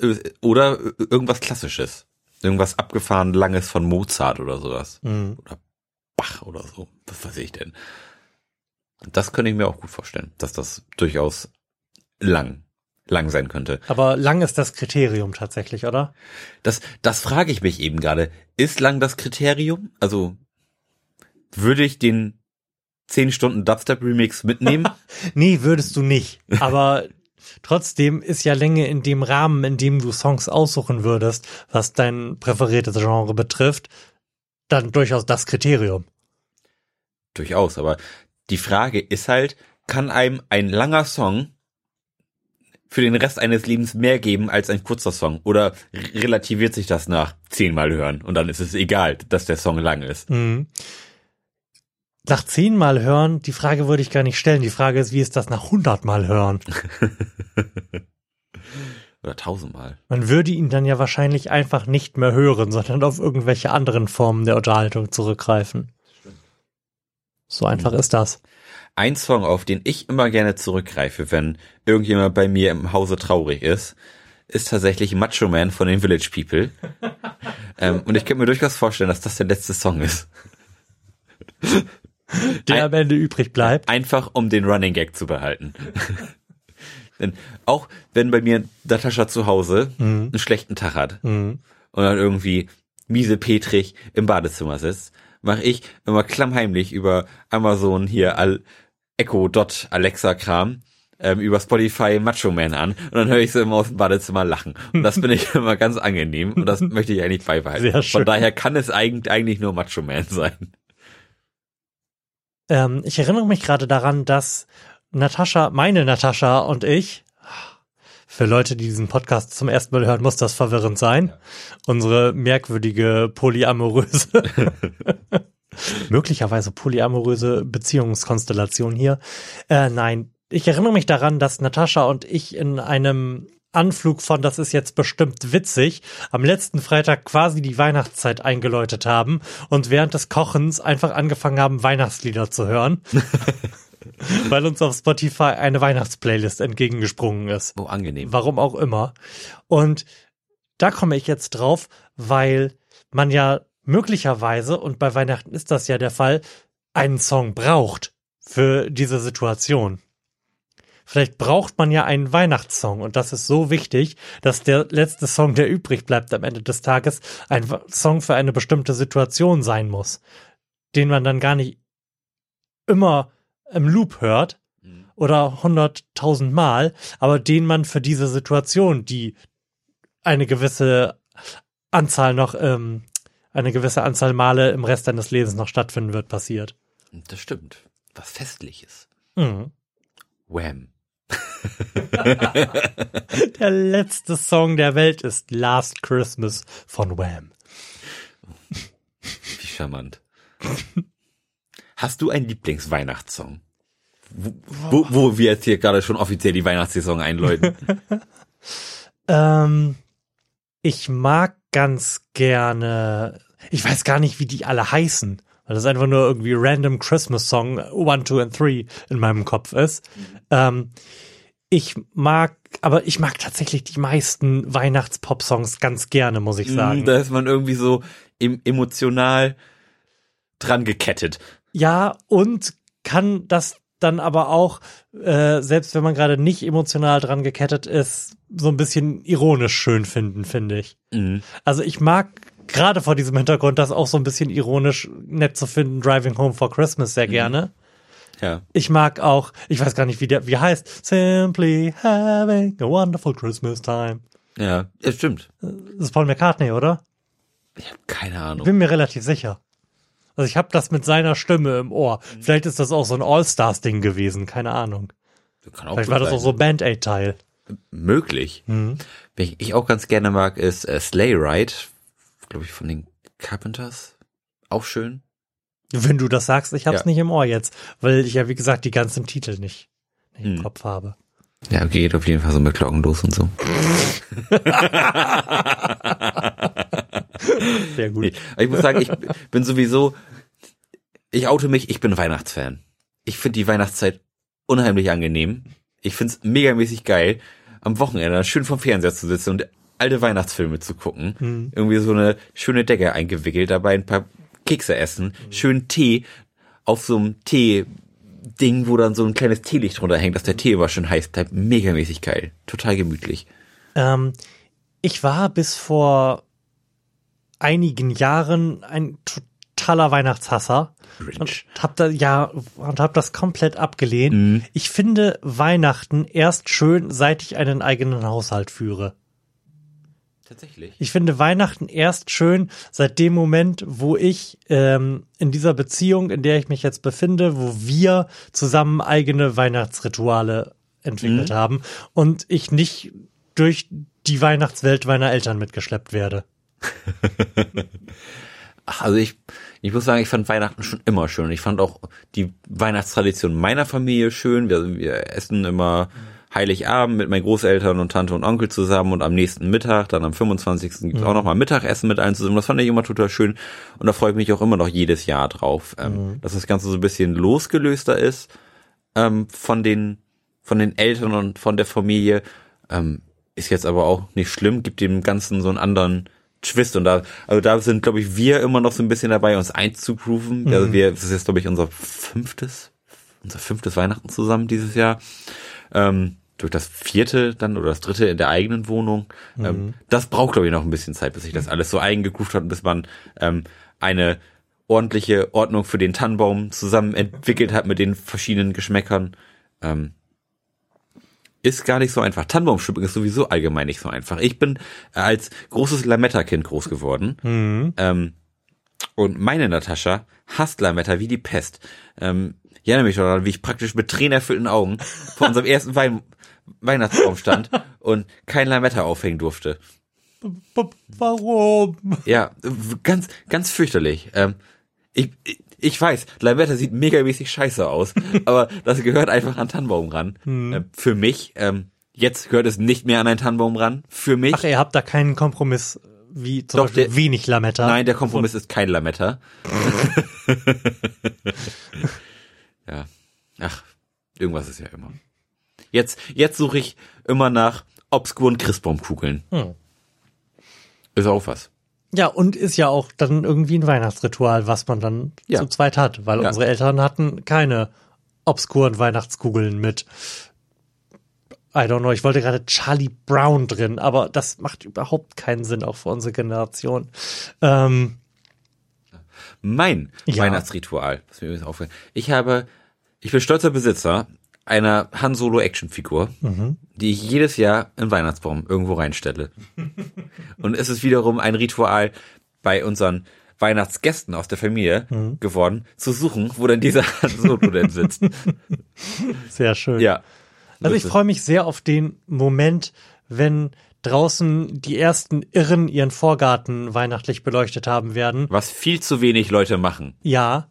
äh, oder irgendwas Klassisches. Irgendwas abgefahren Langes von Mozart oder sowas. Mhm. Oder Bach oder so. Was weiß ich denn. Das könnte ich mir auch gut vorstellen, dass das durchaus lang, lang sein könnte. Aber lang ist das Kriterium tatsächlich, oder? Das, das frage ich mich eben gerade. Ist lang das Kriterium? Also, würde ich den 10 Stunden Dubstep-Remix mitnehmen? Nee, würdest du nicht. Aber trotzdem ist ja Länge in dem Rahmen, in dem du Songs aussuchen würdest, was dein präferiertes Genre betrifft, dann durchaus das Kriterium. Durchaus, aber die Frage ist halt, kann einem ein langer Song für den Rest eines Lebens mehr geben als ein kurzer Song? Oder relativiert sich das nach zehnmal hören und dann ist es egal, dass der Song lang ist? Mhm. Nach zehnmal hören, die Frage würde ich gar nicht stellen. Die Frage ist, wie ist das nach hundertmal hören? Oder tausendmal. Man würde ihn dann ja wahrscheinlich einfach nicht mehr hören, sondern auf irgendwelche anderen Formen der Unterhaltung zurückgreifen. So einfach ist das. Ein Song, auf den ich immer gerne zurückgreife, wenn irgendjemand bei mir im Hause traurig ist, ist tatsächlich Macho Man von den Village People. ähm, und ich könnte mir durchaus vorstellen, dass das der letzte Song ist. Der Ein- am Ende übrig bleibt. Einfach um den Running Gag zu behalten. Denn auch wenn bei mir Natascha zu Hause einen schlechten Tag hat Mhm. und dann irgendwie miese Petrig im Badezimmer sitzt, mache ich immer klammheimlich über Amazon hier Al Echo Dot Alexa Kram ähm, über Spotify Macho Man an und dann höre ich sie immer aus dem Badezimmer lachen. Und das finde ich immer ganz angenehm und das möchte ich eigentlich beibehalten. Sehr schön. Von daher kann es eigentlich, eigentlich nur Macho Man sein. Ähm, ich erinnere mich gerade daran, dass Natascha, meine Natascha und ich, für Leute, die diesen Podcast zum ersten Mal hören, muss das verwirrend sein. Unsere merkwürdige polyamoröse, möglicherweise polyamoröse Beziehungskonstellation hier. Äh, nein, ich erinnere mich daran, dass Natascha und ich in einem Anflug von, das ist jetzt bestimmt witzig, am letzten Freitag quasi die Weihnachtszeit eingeläutet haben und während des Kochens einfach angefangen haben, Weihnachtslieder zu hören. weil uns auf Spotify eine Weihnachtsplaylist entgegengesprungen ist. Oh, angenehm. Warum auch immer. Und da komme ich jetzt drauf, weil man ja möglicherweise, und bei Weihnachten ist das ja der Fall, einen Song braucht für diese Situation. Vielleicht braucht man ja einen Weihnachtssong und das ist so wichtig, dass der letzte Song, der übrig bleibt am Ende des Tages, ein Song für eine bestimmte Situation sein muss, den man dann gar nicht immer im Loop hört oder hunderttausend Mal, aber den man für diese Situation, die eine gewisse Anzahl noch, ähm, eine gewisse Anzahl Male im Rest deines Lebens noch stattfinden wird, passiert. Das stimmt. Was Festliches. Mhm. Wham. Der letzte Song der Welt ist Last Christmas von Wham. Wie charmant. Hast du einen Lieblingsweihnachtssong? Wo, wo, wo wir jetzt hier gerade schon offiziell die Weihnachtssaison einläuten. Ähm, ich mag ganz gerne, ich weiß gar nicht, wie die alle heißen, weil das einfach nur irgendwie random Christmas Song One, Two and Three in meinem Kopf ist. Ähm, ich mag, aber ich mag tatsächlich die meisten Weihnachts-Pop-Songs ganz gerne, muss ich sagen. da ist man irgendwie so em emotional dran gekettet. Ja, und kann das dann aber auch, äh, selbst wenn man gerade nicht emotional dran gekettet ist, so ein bisschen ironisch schön finden, finde ich. Mhm. Also ich mag gerade vor diesem Hintergrund das auch so ein bisschen ironisch nett zu finden, Driving Home for Christmas sehr gerne. Ja. Ich mag auch, ich weiß gar nicht, wie der, wie heißt, Simply having a wonderful Christmas time. Ja, es stimmt. Das ist Paul McCartney, oder? Ich habe keine Ahnung. Bin mir relativ sicher. Also ich habe das mit seiner Stimme im Ohr. Vielleicht ist das auch so ein All-Stars-Ding gewesen, keine Ahnung. Kann auch Vielleicht war das sein. auch so Band-Aid-Teil. möglich. Mhm. Wen ich auch ganz gerne mag, ist äh, Sleigh Ride, glaube ich, von den Carpenters. Auch schön. Wenn du das sagst, ich hab's Ja. nicht im Ohr jetzt, weil ich ja, wie gesagt, die ganzen Titel nicht, nicht im Hm. Kopf habe. Ja, geht auf jeden Fall so mit Glocken los und so. Sehr gut. Nee, aber ich muss sagen, ich bin sowieso, ich oute mich, ich bin Weihnachtsfan. Ich finde die Weihnachtszeit unheimlich angenehm. Ich find's megamäßig geil, am Wochenende schön vom Fernseher zu sitzen und alte Weihnachtsfilme zu gucken. Mhm. Irgendwie so eine schöne Decke eingewickelt, dabei ein paar Kekse essen, schön Tee auf so einem Tee-Ding, wo dann so ein kleines Teelicht drunter hängt, dass der Tee immer schön heiß bleibt. Megamäßig geil. Total gemütlich. Ähm, ich war bis vor einigen Jahren ein totaler Weihnachtshasser. Grinch. Und hab da, ja, und hab das komplett abgelehnt. Ich finde Weihnachten erst schön, seit ich einen eigenen Haushalt führe. Tatsächlich. Ich finde Weihnachten erst schön seit dem Moment, wo ich ähm, in dieser Beziehung, in der ich mich jetzt befinde, wo wir zusammen eigene Weihnachtsrituale entwickelt haben und ich nicht durch die Weihnachtswelt meiner Eltern mitgeschleppt werde. Ach, also ich, ich muss sagen, ich fand Weihnachten schon immer schön. Ich fand auch die Weihnachtstradition meiner Familie schön. Wir, wir essen immer Heiligabend mit meinen Großeltern und Tante und Onkel zusammen und am nächsten Mittag, dann am 25. gibt es auch nochmal Mittagessen mit allen zusammen. Das fand ich immer total schön und da freue ich mich auch immer noch jedes Jahr drauf, ähm, dass das Ganze so ein bisschen losgelöster ist ähm, von den von den Eltern und von der Familie. Ähm, ist jetzt aber auch nicht schlimm, gibt dem Ganzen so einen anderen Twist und da, also da sind, glaube ich, wir immer noch so ein bisschen dabei, uns einzugrooven. Also wir, das ist jetzt, glaube ich, unser fünftes, unser fünftes Weihnachten zusammen dieses Jahr. Ähm, durch das vierte dann oder das dritte in der eigenen Wohnung. Ähm, das braucht, glaube ich, noch ein bisschen Zeit, bis sich das alles so eingegroovt hat und bis man ähm, eine ordentliche Ordnung für den Tannenbaum zusammen entwickelt hat mit den verschiedenen Geschmäckern. Ähm, ist gar nicht so einfach. Tannenbaumschmücken ist sowieso allgemein nicht so einfach. Ich bin äh, als großes Lametta-Kind groß geworden. Ähm, und meine Natascha hasst Lametta wie die Pest. Ähm, ich erinnere mich daran, wie ich praktisch mit tränerfüllten Augen vor unserem ersten Wein Weihnachtsbaum stand und kein Lametta aufhängen durfte. Warum? Ja, ganz, ganz fürchterlich. Ähm, ich, ich- ich weiß, Lametta sieht megamäßig scheiße aus, aber das gehört einfach an Tannenbaum ran. Ähm, für mich, ähm, jetzt gehört es nicht mehr an einen Tannenbaum ran. Für mich. Ach, ihr habt da keinen Kompromiss wie zum Doch, Beispiel der- wenig Lametta. Nein, der Kompromiss ist kein Lametta. ja. Ach, irgendwas ist ja immer. Jetzt, jetzt suche ich immer nach obskuren Christbaumkugeln. Hm. Ist auch was. Ja, und ist ja auch dann irgendwie ein Weihnachtsritual, was man dann Ja. zu zweit hat, weil Ja. unsere Eltern hatten keine obskuren Weihnachtskugeln mit I don't know, ich wollte gerade Charlie Brown drin, aber das macht überhaupt keinen Sinn, auch für unsere Generation. Ähm, Mein Ja. Weihnachtsritual, was mir übrigens auffällt. Ich habe, ich bin stolzer Besitzer einer Han Solo Actionfigur, die ich jedes Jahr im Weihnachtsbaum irgendwo reinstelle. Und es ist wiederum ein Ritual bei unseren Weihnachtsgästen aus der Familie geworden, zu suchen, wo denn dieser Solo denn sitzt. sehr schön. Ja. Also ich freue mich sehr auf den Moment, wenn draußen die ersten Irren ihren Vorgarten weihnachtlich beleuchtet haben werden. Was viel zu wenig Leute machen. Ja.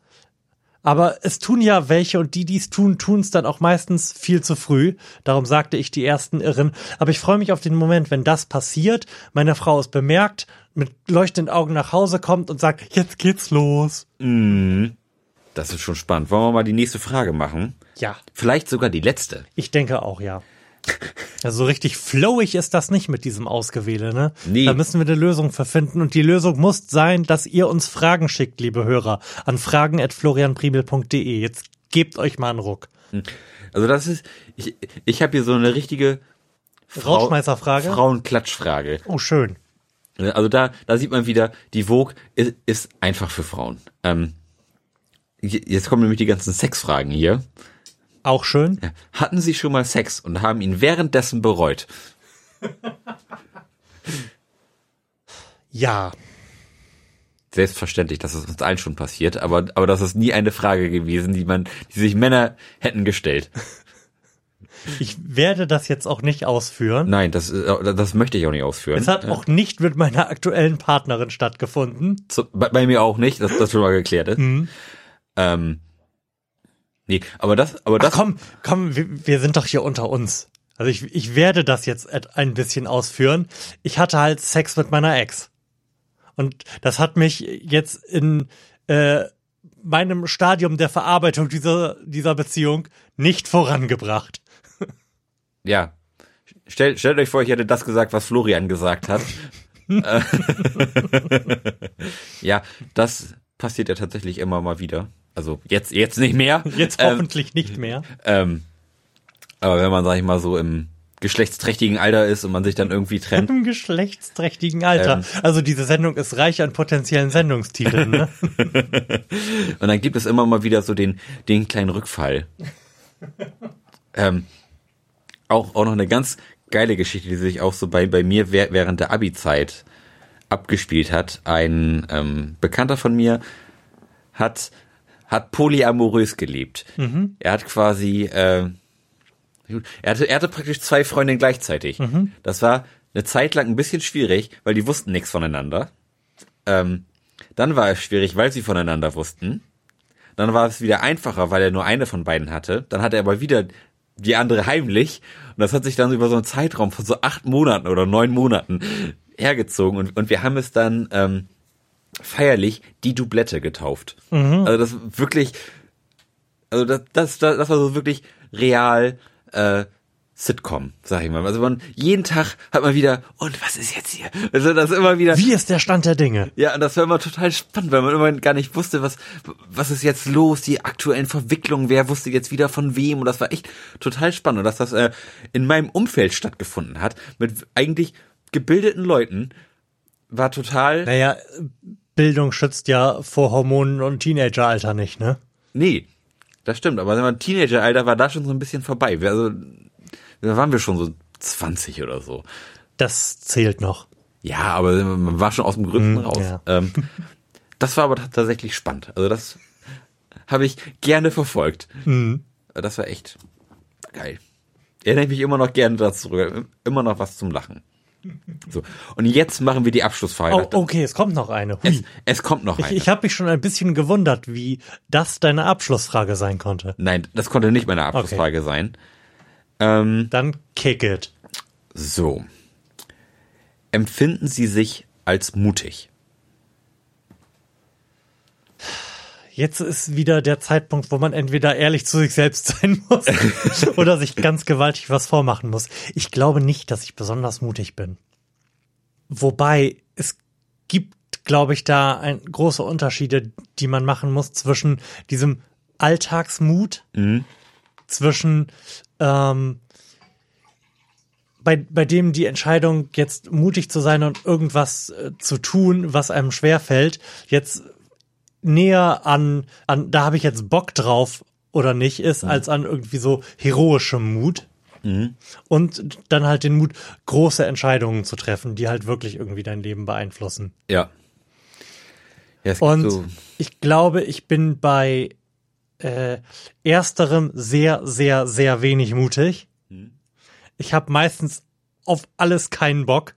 Aber es tun ja welche und die, die es tun, tun es dann auch meistens viel zu früh. Darum sagte ich die ersten Irren. Aber ich freue mich auf den Moment, wenn das passiert, meine Frau es bemerkt, mit leuchtenden Augen nach Hause kommt und sagt, jetzt geht's los. Das ist schon spannend. Wollen wir mal die nächste Frage machen? Ja, Vielleicht sogar die letzte. ich denke auch, ja. Also so richtig flowig ist das nicht mit diesem Ausgewähle, ne? Nee. Da müssen wir eine Lösung für finden und die Lösung muss sein, dass ihr uns Fragen schickt, liebe Hörer, an fragen@florianpriebel.de. Jetzt gebt euch mal einen Ruck. Also das ist, ich, ich habe hier so eine richtige Frau- Rausschmeißerfrage. Frauenklatschfrage. Oh, schön. Also da, da sieht man wieder, die Vogue ist, ist einfach für Frauen. Ähm, jetzt kommen nämlich die ganzen Sexfragen hier. Auch schön. Hatten Sie schon mal Sex und haben ihn währenddessen bereut? Ja. Selbstverständlich, das ist uns allen schon passiert, aber, aber das ist nie eine Frage gewesen, die man, die sich Männer hätten gestellt. Ich werde das jetzt auch nicht ausführen. Nein, das, äh, das möchte ich auch nicht ausführen. Es hat auch nicht mit meiner aktuellen Partnerin stattgefunden. Zu, bei, bei mir auch nicht, dass das schon mal geklärt ist. Mhm. Ähm, nee, aber das, aber Ach das, komm, komm, wir, wir sind doch hier unter uns. Also ich, ich werde das jetzt et- ein bisschen ausführen. Ich hatte halt Sex mit meiner Ex. Und das hat mich jetzt in äh, meinem Stadium der Verarbeitung dieser, dieser Beziehung nicht vorangebracht. ja. Stellt, stellt euch vor, ich hätte das gesagt, was Florian gesagt hat. Äh, ja, das passiert ja tatsächlich immer mal wieder. Also jetzt, jetzt nicht mehr. Jetzt Ähm, hoffentlich nicht mehr. Ähm, aber wenn man, sag ich mal, so im geschlechtsträchtigen Alter ist und man sich dann irgendwie trennt. Im geschlechtsträchtigen Alter. Ähm. Also diese Sendung ist reich an potenziellen Sendungstiteln, ne? Und dann gibt es immer mal wieder so den, den kleinen Rückfall. ähm, auch, auch noch eine ganz geile Geschichte, die sich auch so bei, bei mir wäh- während der Abi-Zeit abgespielt hat. Ein ähm, Bekannter von mir hat, hat polyamorös gelebt. Er hat quasi, äh, er hatte, er hatte praktisch zwei Freundinnen gleichzeitig. Das war eine Zeit lang ein bisschen schwierig, weil die wussten nichts voneinander. Ähm, dann war es schwierig, weil sie voneinander wussten. Dann war es wieder einfacher, weil er nur eine von beiden hatte. Dann hatte er aber wieder die andere heimlich. Und das hat sich dann über so einen Zeitraum von so acht Monaten oder neun Monaten hergezogen. Und, und wir haben es dann ähm, feierlich die Doublette getauft. Also das wirklich, also das, das, das, das war so wirklich real äh, Sitcom, sag ich mal. Also man jeden Tag hat man wieder, und was ist jetzt hier? Also das immer wieder. Wie ist der Stand der Dinge? Ja, und das war immer total spannend, weil man immer gar nicht wusste, was, was ist jetzt los, die aktuellen Verwicklungen, wer wusste jetzt wieder von wem und das war echt total spannend und dass das äh, in meinem Umfeld stattgefunden hat, mit eigentlich gebildeten Leuten, war total, Naja, Bildung schützt ja vor Hormonen und Teenageralter nicht, ne? nee, das stimmt, aber mein Teenageralter war da schon so ein bisschen vorbei, Wir- also, da waren wir schon so 20 oder so. Das zählt noch. Ja, aber man war schon aus dem Gründen Hm, raus. ja. Ähm, das war aber tatsächlich spannend. Also das habe ich gerne verfolgt. Mhm. Das war echt geil. Erinnere ich mich immer noch gerne dazu zurück. Immer noch was zum Lachen. So. Und jetzt machen wir die Abschlussfrage. Oh, okay, es kommt noch eine. es, es kommt noch Ich, eine. ich habe mich schon ein bisschen gewundert, wie das deine Abschlussfrage sein konnte. Nein, das konnte nicht meine Abschlussfrage sein. Ähm, Dann kick it. so. Empfinden Sie sich als mutig? Jetzt ist wieder der Zeitpunkt, wo man entweder ehrlich zu sich selbst sein muss oder sich ganz gewaltig was vormachen muss. Ich glaube nicht, dass ich besonders mutig bin. Wobei es gibt, glaube ich, da ein, große Unterschiede, die man machen muss zwischen diesem Alltagsmut, zwischen ähm, bei, bei dem die Entscheidung, jetzt mutig zu sein und irgendwas äh, zu tun, was einem schwerfällt, jetzt näher an, an da habe ich jetzt Bock drauf oder nicht, ist, als an irgendwie so heroischem Mut. Und dann halt den Mut, große Entscheidungen zu treffen, die halt wirklich irgendwie dein Leben beeinflussen. Ja. ja Und so, ich glaube, ich bin bei äh, ersterem sehr, sehr, sehr wenig mutig. Ich habe meistens auf alles keinen Bock.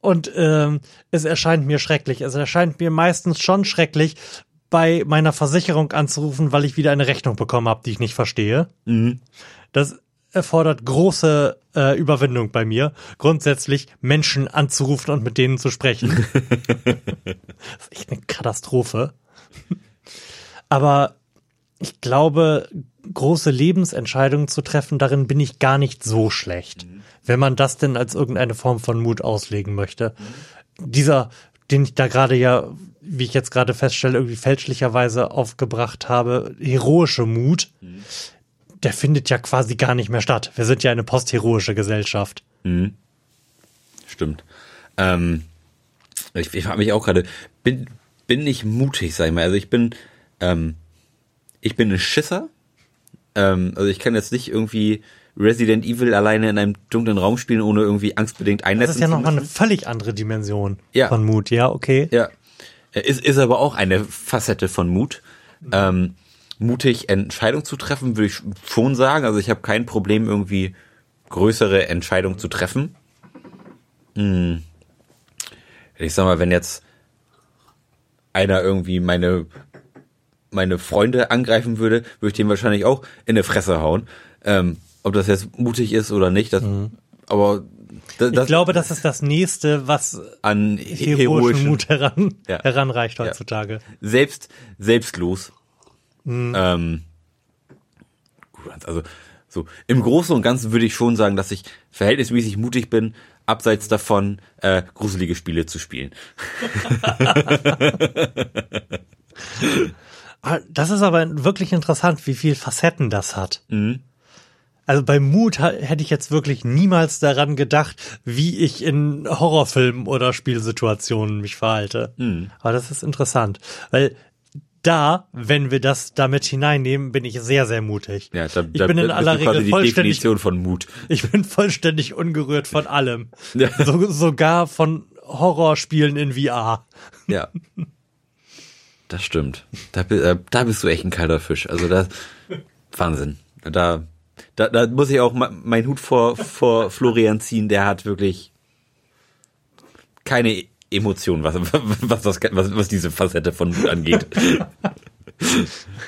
Und ähm, es erscheint mir schrecklich. Es erscheint mir meistens schon schrecklich, bei meiner Versicherung anzurufen, weil ich wieder eine Rechnung bekommen habe, die ich nicht verstehe. Das erfordert große äh, Überwindung bei mir, grundsätzlich Menschen anzurufen und mit denen zu sprechen. das ist echt eine Katastrophe. Aber ich glaube, große Lebensentscheidungen zu treffen, darin bin ich gar nicht so schlecht. Wenn man das denn als irgendeine Form von Mut auslegen möchte. Dieser, den ich da gerade ja, wie ich jetzt gerade feststelle, irgendwie fälschlicherweise aufgebracht habe, heroische Mut, der findet ja quasi gar nicht mehr statt. Wir sind ja eine postheroische Gesellschaft. Stimmt. Ähm, ich ich frage mich auch gerade, bin, bin ich mutig, sag ich mal. Also ich bin, ähm, ich bin ein Schisser. Ähm, also ich kann jetzt nicht irgendwie Resident Evil alleine in einem dunklen Raum spielen, ohne irgendwie angstbedingt einnetzen Das ist ja nochmal eine völlig andere Dimension Ja. von Mut. Ja, okay. Ja. Äh, Ist, ist aber auch eine Facette von Mut. Ähm, mutig Entscheidungen zu treffen, würde ich schon sagen. Also ich habe kein Problem, irgendwie größere Entscheidungen zu treffen. Hm. Ich sag mal, wenn jetzt einer irgendwie meine meine Freunde angreifen würde, würde ich den wahrscheinlich auch in die Fresse hauen. Ähm, ob das jetzt mutig ist oder nicht, das, aber das, Mhm. Ich glaube, das ist das nächste, was an heroischen heroischen Mut heran, Ja. heranreicht heutzutage. selbst selbstlos. Ähm, gut, also so im Großen und Ganzen würde ich schon sagen, dass ich verhältnismäßig mutig bin, abseits davon äh, gruselige Spiele zu spielen. Ah, Das ist aber wirklich interessant, wie viel Facetten das hat. Mhm. Also bei Mut hätte ich jetzt wirklich niemals daran gedacht, wie ich in Horrorfilmen oder Spielsituationen mich verhalte. Aber das ist interessant, weil da, wenn wir das damit hineinnehmen, bin ich sehr, sehr mutig. Ja, da, ich da bin in aller Regel die vollständig Definition von Mut. Ich bin vollständig ungerührt von allem. Ja. So, sogar von Horrorspielen in VR. Ja. Das stimmt. Da, äh, da bist du echt ein kalter Fisch. Also das Wahnsinn. Da, da, da muss ich auch ma- meinen Hut vor, vor Florian ziehen. Der hat wirklich keine Emotionen, was, was, was, was, was diese Facette von Mut angeht.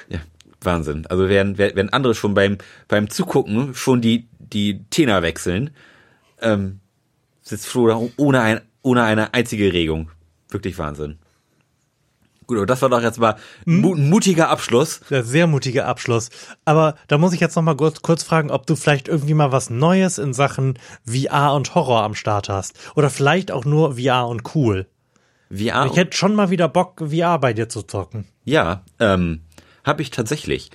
ja, Wahnsinn. Also während, während andere schon beim, beim Zugucken schon die, die Tenor wechseln, ähm, sitzt Flo da ohne, ein, ohne eine einzige Regung. Wirklich Wahnsinn. Gut, aber das war doch jetzt mal ein mu- ein mutiger Abschluss. Der sehr mutige Abschluss. Aber da muss ich jetzt noch mal kurz, kurz fragen, ob du vielleicht irgendwie mal was Neues in Sachen VR und Horror am Start hast. Oder vielleicht auch nur VR und cool. VR. Ich hätte schon mal wieder Bock, VR bei dir zu zocken. Ja, ähm, habe ich tatsächlich.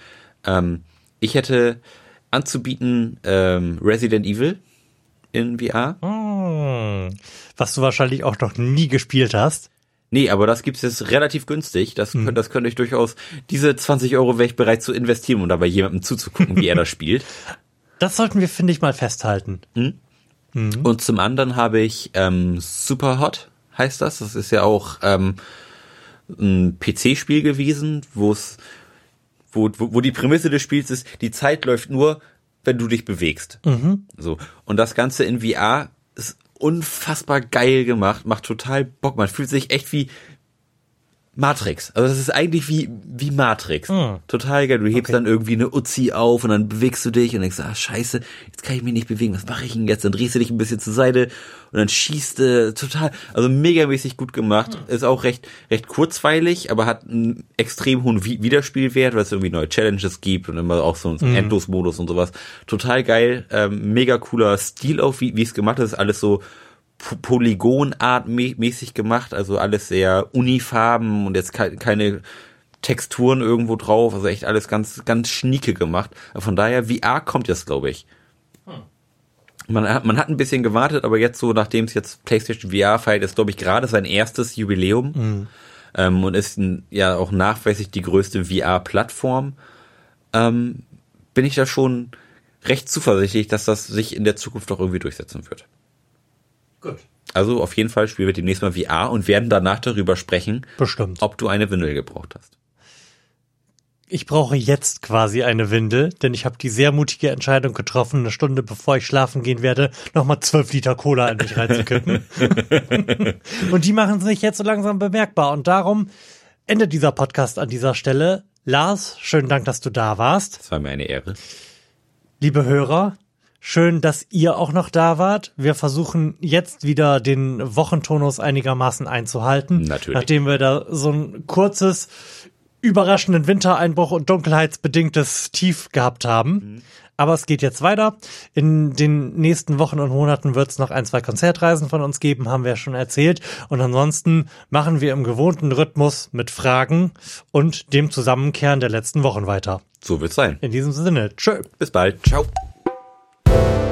Ähm, ich hätte anzubieten ähm, Resident Evil in VR. Hm. Was du wahrscheinlich auch noch nie gespielt hast. Nee, aber das gibt's jetzt relativ günstig. Das, könnt, das könnte ich durchaus, diese 20 Euro wäre ich bereit zu investieren, um dabei jemandem zuzugucken, wie er das spielt. Das sollten wir, finde ich, mal festhalten. Und zum anderen habe ich ähm, Superhot, heißt das. Das ist ja auch ähm, ein PC-Spiel gewesen, wo es, wo, wo, die Prämisse des Spiels ist, die Zeit läuft nur, wenn du dich bewegst. So. Und das Ganze in VR unfassbar geil gemacht, macht total Bock. Man fühlt sich echt wie Matrix. Also das ist eigentlich wie, wie Matrix. Hm. Total geil. Du hebst Okay. dann irgendwie eine Uzi auf und dann bewegst du dich und denkst, ah, scheiße, jetzt kann ich mich nicht bewegen. Was mache ich denn jetzt? Dann drehst du dich ein bisschen zur Seite und dann schießt du total, also megamäßig gut gemacht. Ist auch recht, recht kurzweilig, aber hat einen extrem hohen Wi- Wiederspielwert, weil es irgendwie neue Challenges gibt und immer auch so einen Endlos-Modus und sowas. Total geil. Ähm, mega cooler Stil auch, wie wie es gemacht ist. Alles so Polygonart-mäßig gemacht, also alles sehr Unifarben und jetzt ke keine Texturen irgendwo drauf, also echt alles ganz, ganz schnieke gemacht. Von daher, VR kommt jetzt, glaube ich. Man hat, man hat ein bisschen gewartet, aber jetzt so, nachdem es jetzt PlayStation VR feiert, ist, glaube ich, gerade sein erstes Jubiläum ähm, und ist ein, ja auch nachweislich die größte VR-Plattform, ähm, bin ich da schon recht zuversichtlich, dass das sich in der Zukunft auch irgendwie durchsetzen wird. Gut. Also auf jeden Fall spielen wir demnächst mal VR und werden danach darüber sprechen, Bestimmt. ob du eine Windel gebraucht hast. Ich brauche jetzt quasi eine Windel, denn ich habe die sehr mutige Entscheidung getroffen, eine Stunde bevor ich schlafen gehen werde, nochmal zwölf Liter Cola in mich reinzukippen. und die machen sich jetzt so langsam bemerkbar. Und darum endet dieser Podcast an dieser Stelle. Lars, schönen Dank, dass du da warst. Das war mir eine Ehre. Liebe Hörer, schön, dass ihr auch noch da wart. Wir versuchen jetzt wieder den Wochentonus einigermaßen einzuhalten. Natürlich. Nachdem wir da so ein kurzes, überraschenden Wintereinbruch und dunkelheitsbedingtes Tief gehabt haben. Aber es geht jetzt weiter. In den nächsten Wochen und Monaten wird es noch ein, zwei Konzertreisen von uns geben, haben wir ja schon erzählt. Und ansonsten machen wir im gewohnten Rhythmus mit Fragen und dem Zusammenkehren der letzten Wochen weiter. So wird's sein. In diesem Sinne, tschö. Bis bald. Ciao. Thank you